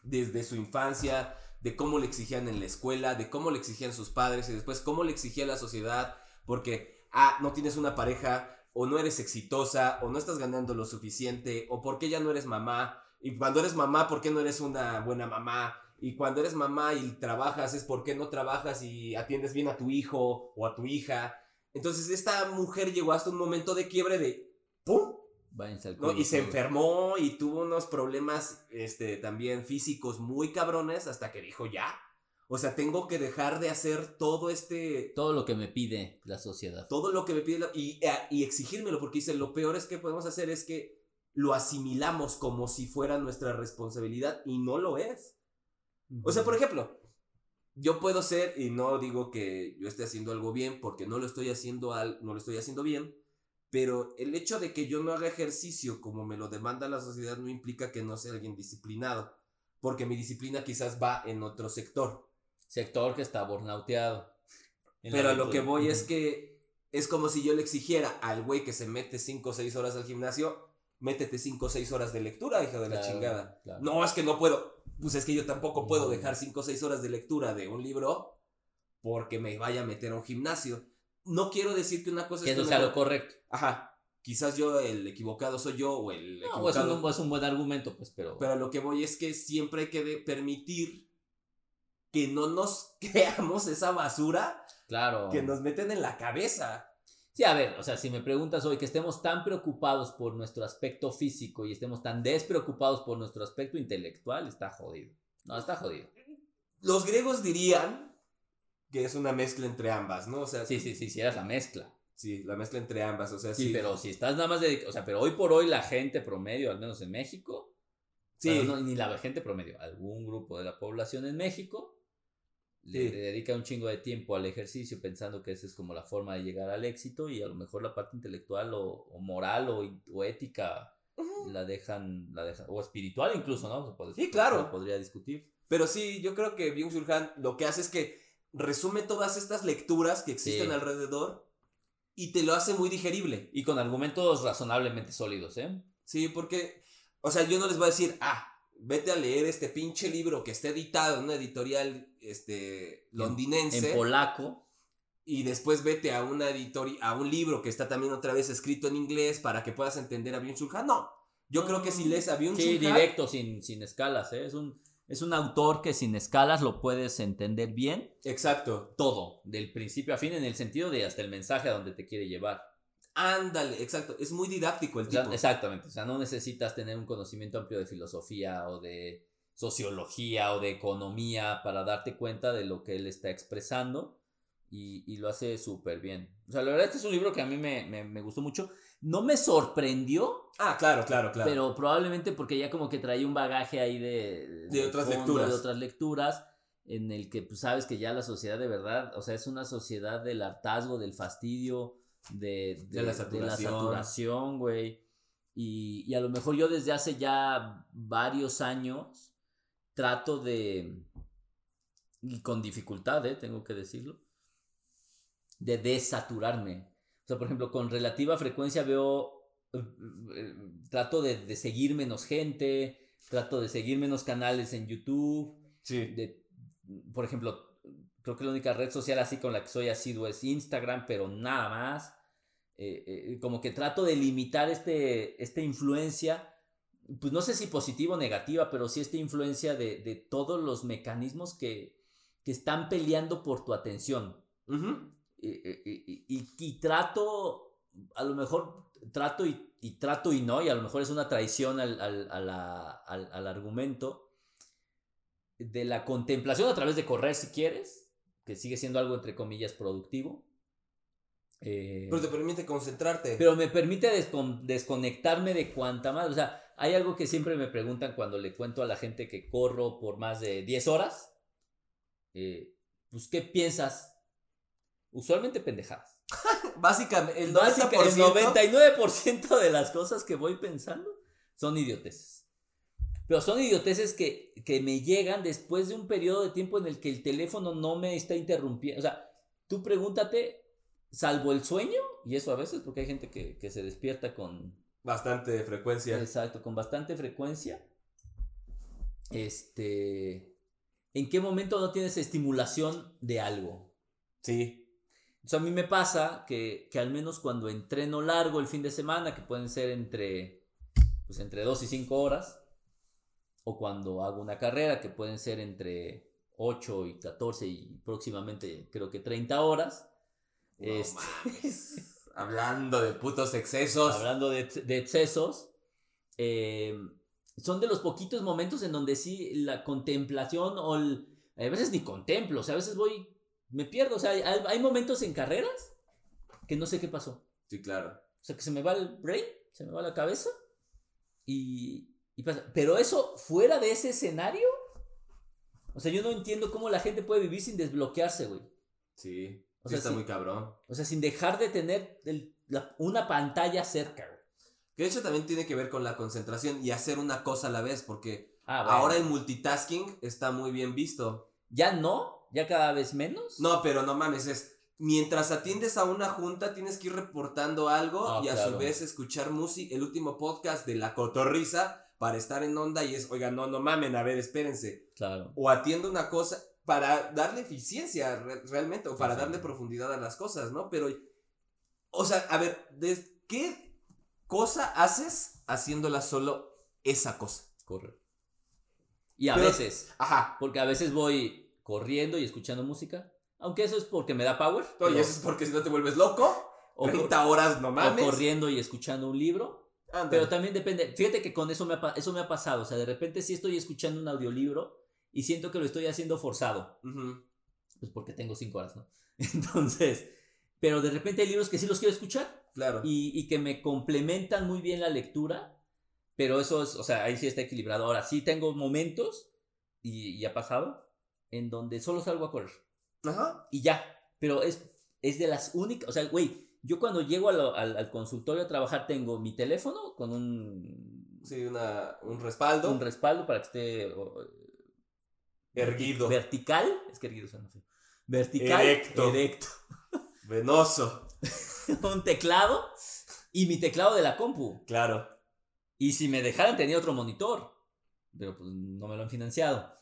desde su infancia, de cómo le exigían en la escuela, de cómo le exigían sus padres y después cómo le exigía la sociedad, porque, ah, no tienes una pareja, o no eres exitosa, o no estás ganando lo suficiente, o por qué ya no eres mamá, y cuando eres mamá, ¿por qué no eres una buena mamá? Y cuando eres mamá y trabajas, es por qué no trabajas y atiendes bien a tu hijo o a tu hija. Entonces esta mujer llegó hasta un momento de quiebre de ¡pum! Y se enfermó y tuvo unos problemas este, también físicos muy cabrones hasta que dijo ya. O sea, tengo que dejar de hacer todo este... Todo lo que me pide la sociedad. Todo lo que me pide la- y, eh, y exigírmelo, porque dice, lo peor es que podemos hacer es que lo asimilamos como si fuera nuestra responsabilidad y no lo es. O sea, por ejemplo, yo puedo ser, y no digo que yo esté haciendo algo bien, porque no lo estoy haciendo, al, no lo estoy haciendo bien, pero el hecho de que yo no haga ejercicio como me lo demanda la sociedad no implica que no sea alguien disciplinado, porque mi disciplina quizás va en otro sector. Sector que está la Pero a lo que voy es que es como si yo le exigiera al güey que se mete 5 o 6 horas al gimnasio, métete 5 o 6 horas de lectura, hija de la chingada. claro. No, es que no puedo. Pues es que yo tampoco puedo No. dejar 5 o 6 horas de lectura de un libro porque me vaya a meter a un gimnasio. No quiero decir que una cosa Que es que sea una- lo correcto. Ajá. Quizás yo el equivocado soy yo o el No, es equivocado. un, es un buen argumento, pues, pero... Pero a lo que voy es que siempre hay que permitir que no nos creamos esa basura claro. que nos meten en la cabeza. Sí, a ver, o sea, si me preguntas hoy que estemos tan preocupados por nuestro aspecto físico y estemos tan despreocupados por nuestro aspecto intelectual, está jodido. No, está jodido. Los griegos dirían que es una mezcla entre ambas, ¿no? O sea, Sí, sí, sí, sí, eras la mezcla. sí, la mezcla entre ambas, o sea, Sí, sí. pero si estás nada más de... O sea, pero hoy por hoy la gente promedio, al menos en México, Sí. bueno, no, ni la gente promedio, algún grupo de la población en México le, Sí. le dedica un chingo de tiempo al ejercicio pensando que esa es como la forma de llegar al éxito y a lo mejor la parte intelectual o, o moral o, o ética la dejan, la dejan, o espiritual incluso, ¿no? Se puede- Sí, claro. podría discutir. Pero sí, yo creo que Byung-Chul Han lo que hace es que resume todas estas lecturas que existen Sí. alrededor y te lo hace muy digerible. Y con argumentos razonablemente sólidos, ¿eh? Sí, porque, o sea, yo no les voy a decir, ah, vete a leer este pinche libro que está editado en una editorial este, londinense. En polaco. y después vete a una editori a un libro que está también otra vez escrito en inglés para que puedas entender a Byung-Chul Han. No, yo creo que si lees a Byung-Chul Sí, directo, sin, sin escalas, ¿eh? Es un, es un autor que sin escalas lo puedes entender bien. exacto, Todo, del principio a fin, en el sentido de hasta el mensaje a donde te quiere llevar. ándale, exacto, es muy didáctico el tipo. exactamente, o sea, no necesitas tener un conocimiento amplio de filosofía o de sociología o de economía para darte cuenta de lo que él está expresando y, y lo hace súper bien. O sea, la verdad este es un libro que a mí me, me- me gustó mucho. No me sorprendió, Ah, claro, claro, claro. pero probablemente porque ya como que traía un bagaje ahí de, De otras fondo, lecturas. De otras lecturas, en el que pues sabes que ya la sociedad de verdad, o sea, es una sociedad del hartazgo, del fastidio, de, De la saturación. saturación, güey. Y, y a lo mejor yo desde hace ya varios años trato de, y con dificultad, eh, tengo que decirlo, de desaturarme. O sea, por ejemplo, con relativa frecuencia veo, eh, eh, trato de, de seguir menos gente, trato de seguir menos canales en YouTube, sí. de por ejemplo, creo que la única red social así con la que soy asiduo es Instagram, pero nada más. Eh, eh, como que trato de limitar este, esta influencia, pues no sé si positiva o negativa, pero sí esta influencia de, de todos los mecanismos que, que, están peleando por tu atención. y, y, trato, a lo mejor trato y, y, trato y no, y a lo mejor es una traición al, al, al, al argumento de la contemplación a través de correr si quieres, que sigue siendo algo entre comillas productivo eh, pero te permite concentrarte. Pero me permite desconectarme de cuanta más. O sea, hay algo que siempre me preguntan cuando le cuento a la gente que corro por más de 10 horas. Eh, pues, ¿qué piensas? Usualmente pendejadas. Básicamente, el, 99% de las cosas que voy pensando son idioteces. Pero son idioteces que, que me llegan después de un periodo de tiempo en el que el teléfono no me está interrumpiendo. O sea, tú pregúntate salvo el sueño, y eso a veces, porque hay gente que, se despierta con... Bastante frecuencia. Exacto, con bastante frecuencia. Este... ¿En qué momento no tienes estimulación de algo? Sí. Sea, a mí me pasa que, que al menos cuando entreno largo el fin de semana, que pueden ser entre, pues entre 2 y 5 horas, o cuando hago una carrera, que pueden ser entre 8 y 14 y próximamente creo que 30 horas, este, hablando de putos excesos. Hablando de, excesos. Eh, son de los poquitos momentos en donde sí la contemplación o a veces ni contemplo, o sea, a veces voy, me pierdo, o sea, hay, momentos en carreras que no sé qué pasó. Sí, claro. O sea, que se me va el brain, se me va la cabeza y, y pasa. Pero eso, fuera de ese escenario, o sea, yo no entiendo cómo la gente puede vivir sin desbloquearse, güey. Sí. O sea, está muy cabrón. O sea, sin dejar de tener una pantalla cerca. Que de hecho también tiene que ver con la concentración y hacer una cosa a la vez, porque ah, ahora el multitasking está muy bien visto. ¿Ya no? ¿Ya cada vez menos? No, pero no mames, es mientras atiendes a una junta tienes que ir reportando algo ah, y a su vez escuchar música, el último podcast de La Cotorrisa para estar en onda y es, oiga, no, no mamen, a ver, espérense. Claro. O atiendo una cosa, para darle eficiencia realmente o para darle profundidad a las cosas, ¿no? Pero, o sea, a ver, ¿qué cosa haces haciéndola solo esa cosa? Corre. Y a veces. Ajá. Porque a veces voy corriendo y escuchando música. Aunque eso es porque me da power. Oye, eso es porque si no te vuelves loco. O 30 horas no mames. O corriendo y escuchando un libro. Pero también depende. Fíjate que con eso me, ha, eso me ha pasado. O sea, de repente sí estoy escuchando un audiolibro y siento que lo estoy haciendo forzado. Pues porque tengo cinco horas, ¿no? Entonces, pero de repente hay libros que sí los quiero escuchar. Claro. Y, y, que me complementan muy bien la lectura. Pero eso es, o sea, ahí sí está equilibrado. Ahora sí tengo momentos, y, y ha pasado, en donde solo salgo a correr. Ajá. Y ya. Pero es, es de las únicas, o sea, güey, yo cuando llego al, al, al, consultorio a trabajar tengo mi teléfono con un... Sí, una, un respaldo. Un respaldo para que esté Erguido. Vertical. Es que erguido suena feo. Vertical. Erecto. Erecto. Venoso. un teclado. Y mi teclado de la compu. Claro. Y si me dejaran tenía otro monitor. Pero pues no me lo han financiado.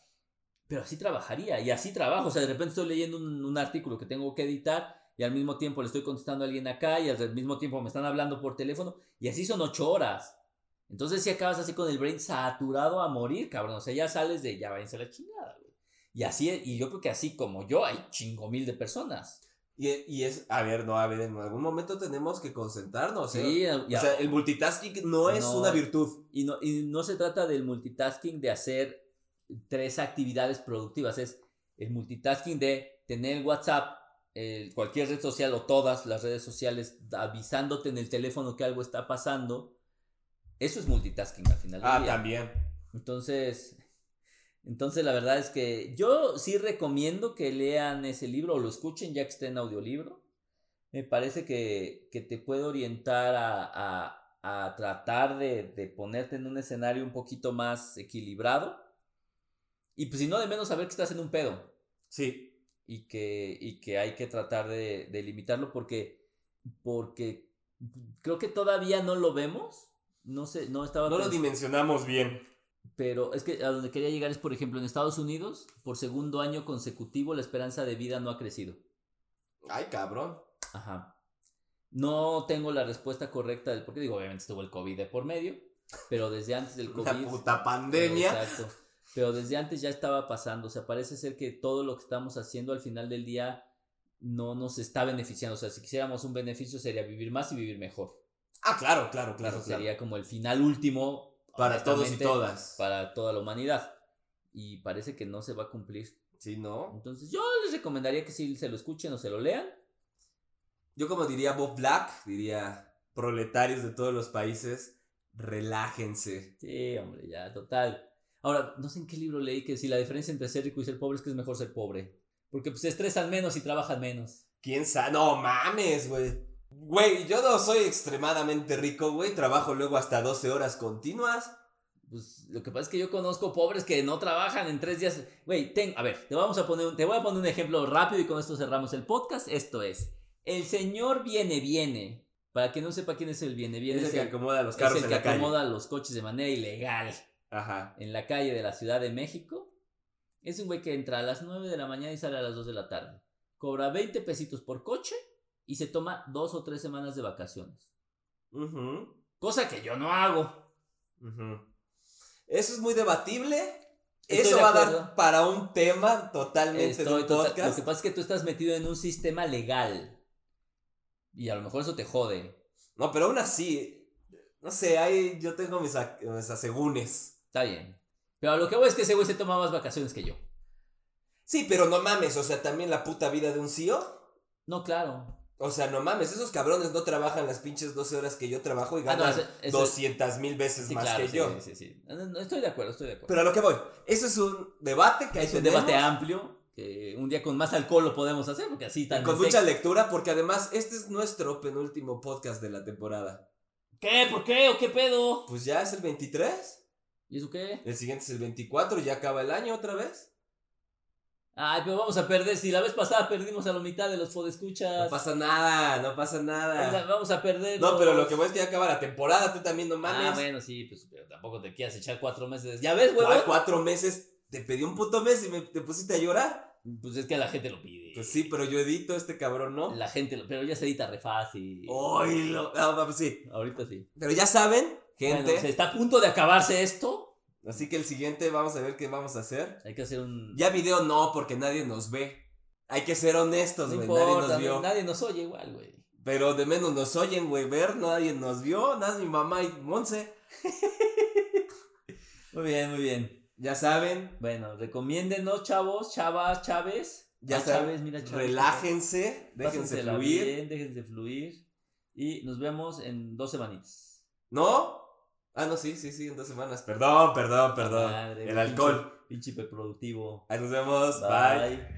Pero así trabajaría. Y así trabajo. O sea, de repente estoy leyendo un, un artículo que tengo que editar. Y al mismo tiempo le estoy contestando a alguien acá. Y al mismo tiempo me están hablando por teléfono. Y así son ocho horas. Entonces si acabas así con el brain saturado a morir, cabrón. O sea, ya sales de ya váyanse a la chingada. Y así, y yo creo que así como yo, hay chingo mil de personas. Y, y, es, a ver, no, a ver, en algún momento tenemos que concentrarnos. ¿eh? Sí, o sea, el multitasking no es una virtud. Y no, y no se trata del multitasking de hacer tres actividades productivas. Es el multitasking de tener el WhatsApp, cualquier red social o todas las redes sociales avisándote en el teléfono que algo está pasando eso es multitasking al final. Ah, también. Entonces, entonces la verdad es que yo sí recomiendo que lean ese libro o lo escuchen ya que esté en audiolibro. Me parece que, te puede orientar a, tratar de, ponerte en un escenario un poquito más equilibrado. Y pues si no, de menos saber que estás en un pedo. Sí. Y que, y que hay que tratar de, de limitarlo porque, porque creo que todavía no lo vemos no sé, no estaba. No lo dimensionamos bien. Pero es que a donde quería llegar es, por ejemplo, en Estados Unidos, por segundo año consecutivo, la esperanza de vida no ha crecido. Ay, cabrón. Ajá. No tengo la respuesta correcta del por qué. Digo, obviamente estuvo el COVID de por medio, pero desde antes del COVID. Una puta pandemia. Exacto. Pero desde antes ya estaba pasando. O sea, parece ser que todo lo que estamos haciendo al final del día no nos está beneficiando. O sea, si quisiéramos un beneficio sería vivir más y vivir mejor. Ah, claro, claro, claro. Eso claro. sería como el final último. Para todos y todas. Para toda la humanidad. Y parece que no se va a cumplir. Sí, ¿no? Entonces yo les recomendaría que si se lo escuchen o se lo lean. Yo como diría Bob Black, diría proletarios de todos los países, relájense. Sí, hombre, ya, total. Ahora, no sé en qué libro leí que si la diferencia entre ser rico y ser pobre es que es mejor ser pobre. Porque pues se estresan menos y trabajan menos. ¿Quién sabe? No mames, güey. Güey, yo no soy extremadamente rico, güey. Trabajo luego hasta 12 horas continuas. Pues lo que pasa es que yo conozco pobres que no trabajan en tres días. Güey, ten, a ver, te vamos a poner, te voy a poner un ejemplo rápido y con esto cerramos el podcast. Esto es, el señor viene, viene. Para quien no sepa quién es el viene, viene, Es el es que el, acomoda los es carros el en que la calle. acomoda los coches de manera ilegal Ajá. en la calle de la Ciudad de México. Es un güey que entra a las 9 de la mañana y sale a las 2 de la tarde. Cobra 20 pesitos por coche y se toma dos o tres semanas de vacaciones. Cosa que yo no hago. Eso es muy debatible. Estoy Eso va a dar para un tema totalmente de un. Lo que pasa es que tú estás metido en un sistema legal. Y a lo mejor eso te jode. No, pero aún así, no sé, ahí yo tengo mis, mis asegúnes. Está bien. Pero a lo que voy es que ese güey se toma más vacaciones que yo. Sí, pero no mames, o sea, también la puta vida de un CEO. No, claro. O sea, no mames, esos cabrones no trabajan las pinches 12 horas que yo trabajo y Ah, no, ganan ese- 200 mil veces Sí, más claro, que sí, yo. sí, sí. No, no, estoy de acuerdo, estoy de acuerdo. Pero a lo que voy, eso es un debate que hay es un debate amplio. Que un día con más alcohol lo podemos hacer, porque así tan Con mucha lectura, porque además este es nuestro penúltimo podcast de la temporada. ¿Qué? ¿Por qué? ¿O qué pedo? Pues ya es el 23, ¿Y eso qué? el siguiente es el 24, ya acaba el año otra vez. Ay, pero vamos a perder. Si la vez pasada perdimos a la mitad de los No podescuchas. pasa nada, no pasa nada. Vamos a perder. No, pero lo que voy es que ya acaba la temporada, tú también no mames. Ah, bueno, sí, pues pero tampoco te quieras echar cuatro meses. ¿Ya ves, ¿Cuál huevón? cuatro meses? Te pedí un puto mes y me te pusiste a llorar. Pues es que la gente lo pide. Pues sí, pero yo edito este cabrón, ¿no? La gente, lo- pero ya se edita re fácil. Oílo. No, pues sí. Ahorita sí. Pero ya saben, gente. Bueno, se está a punto de acabarse esto. Así que el siguiente vamos a ver qué vamos a hacer. Hay que hacer un. Ya video no, porque nadie nos ve. Hay que ser honestos, no güey. nadie importa, nos vio. nadie nos oye igual, güey. Pero de menos nos oyen, güey. Ver, nadie nos vio. Nada, más mi mamá y Monse. Muy bien, muy bien. Ya saben. Bueno, recomiéndenos, chavos, chavas, chaves. Ya Ah, saben. Mira, Chávez. relájense. Déjense fluir. bien, déjense fluir. Y nos vemos en dos semanitas. ¿No? Ah, no, sí, sí, sí, en dos semanas. Perdón, perdón, perdón. Madre, El alcohol. Pinche hiperproductivo. Ahí nos vemos. Bye. Bye.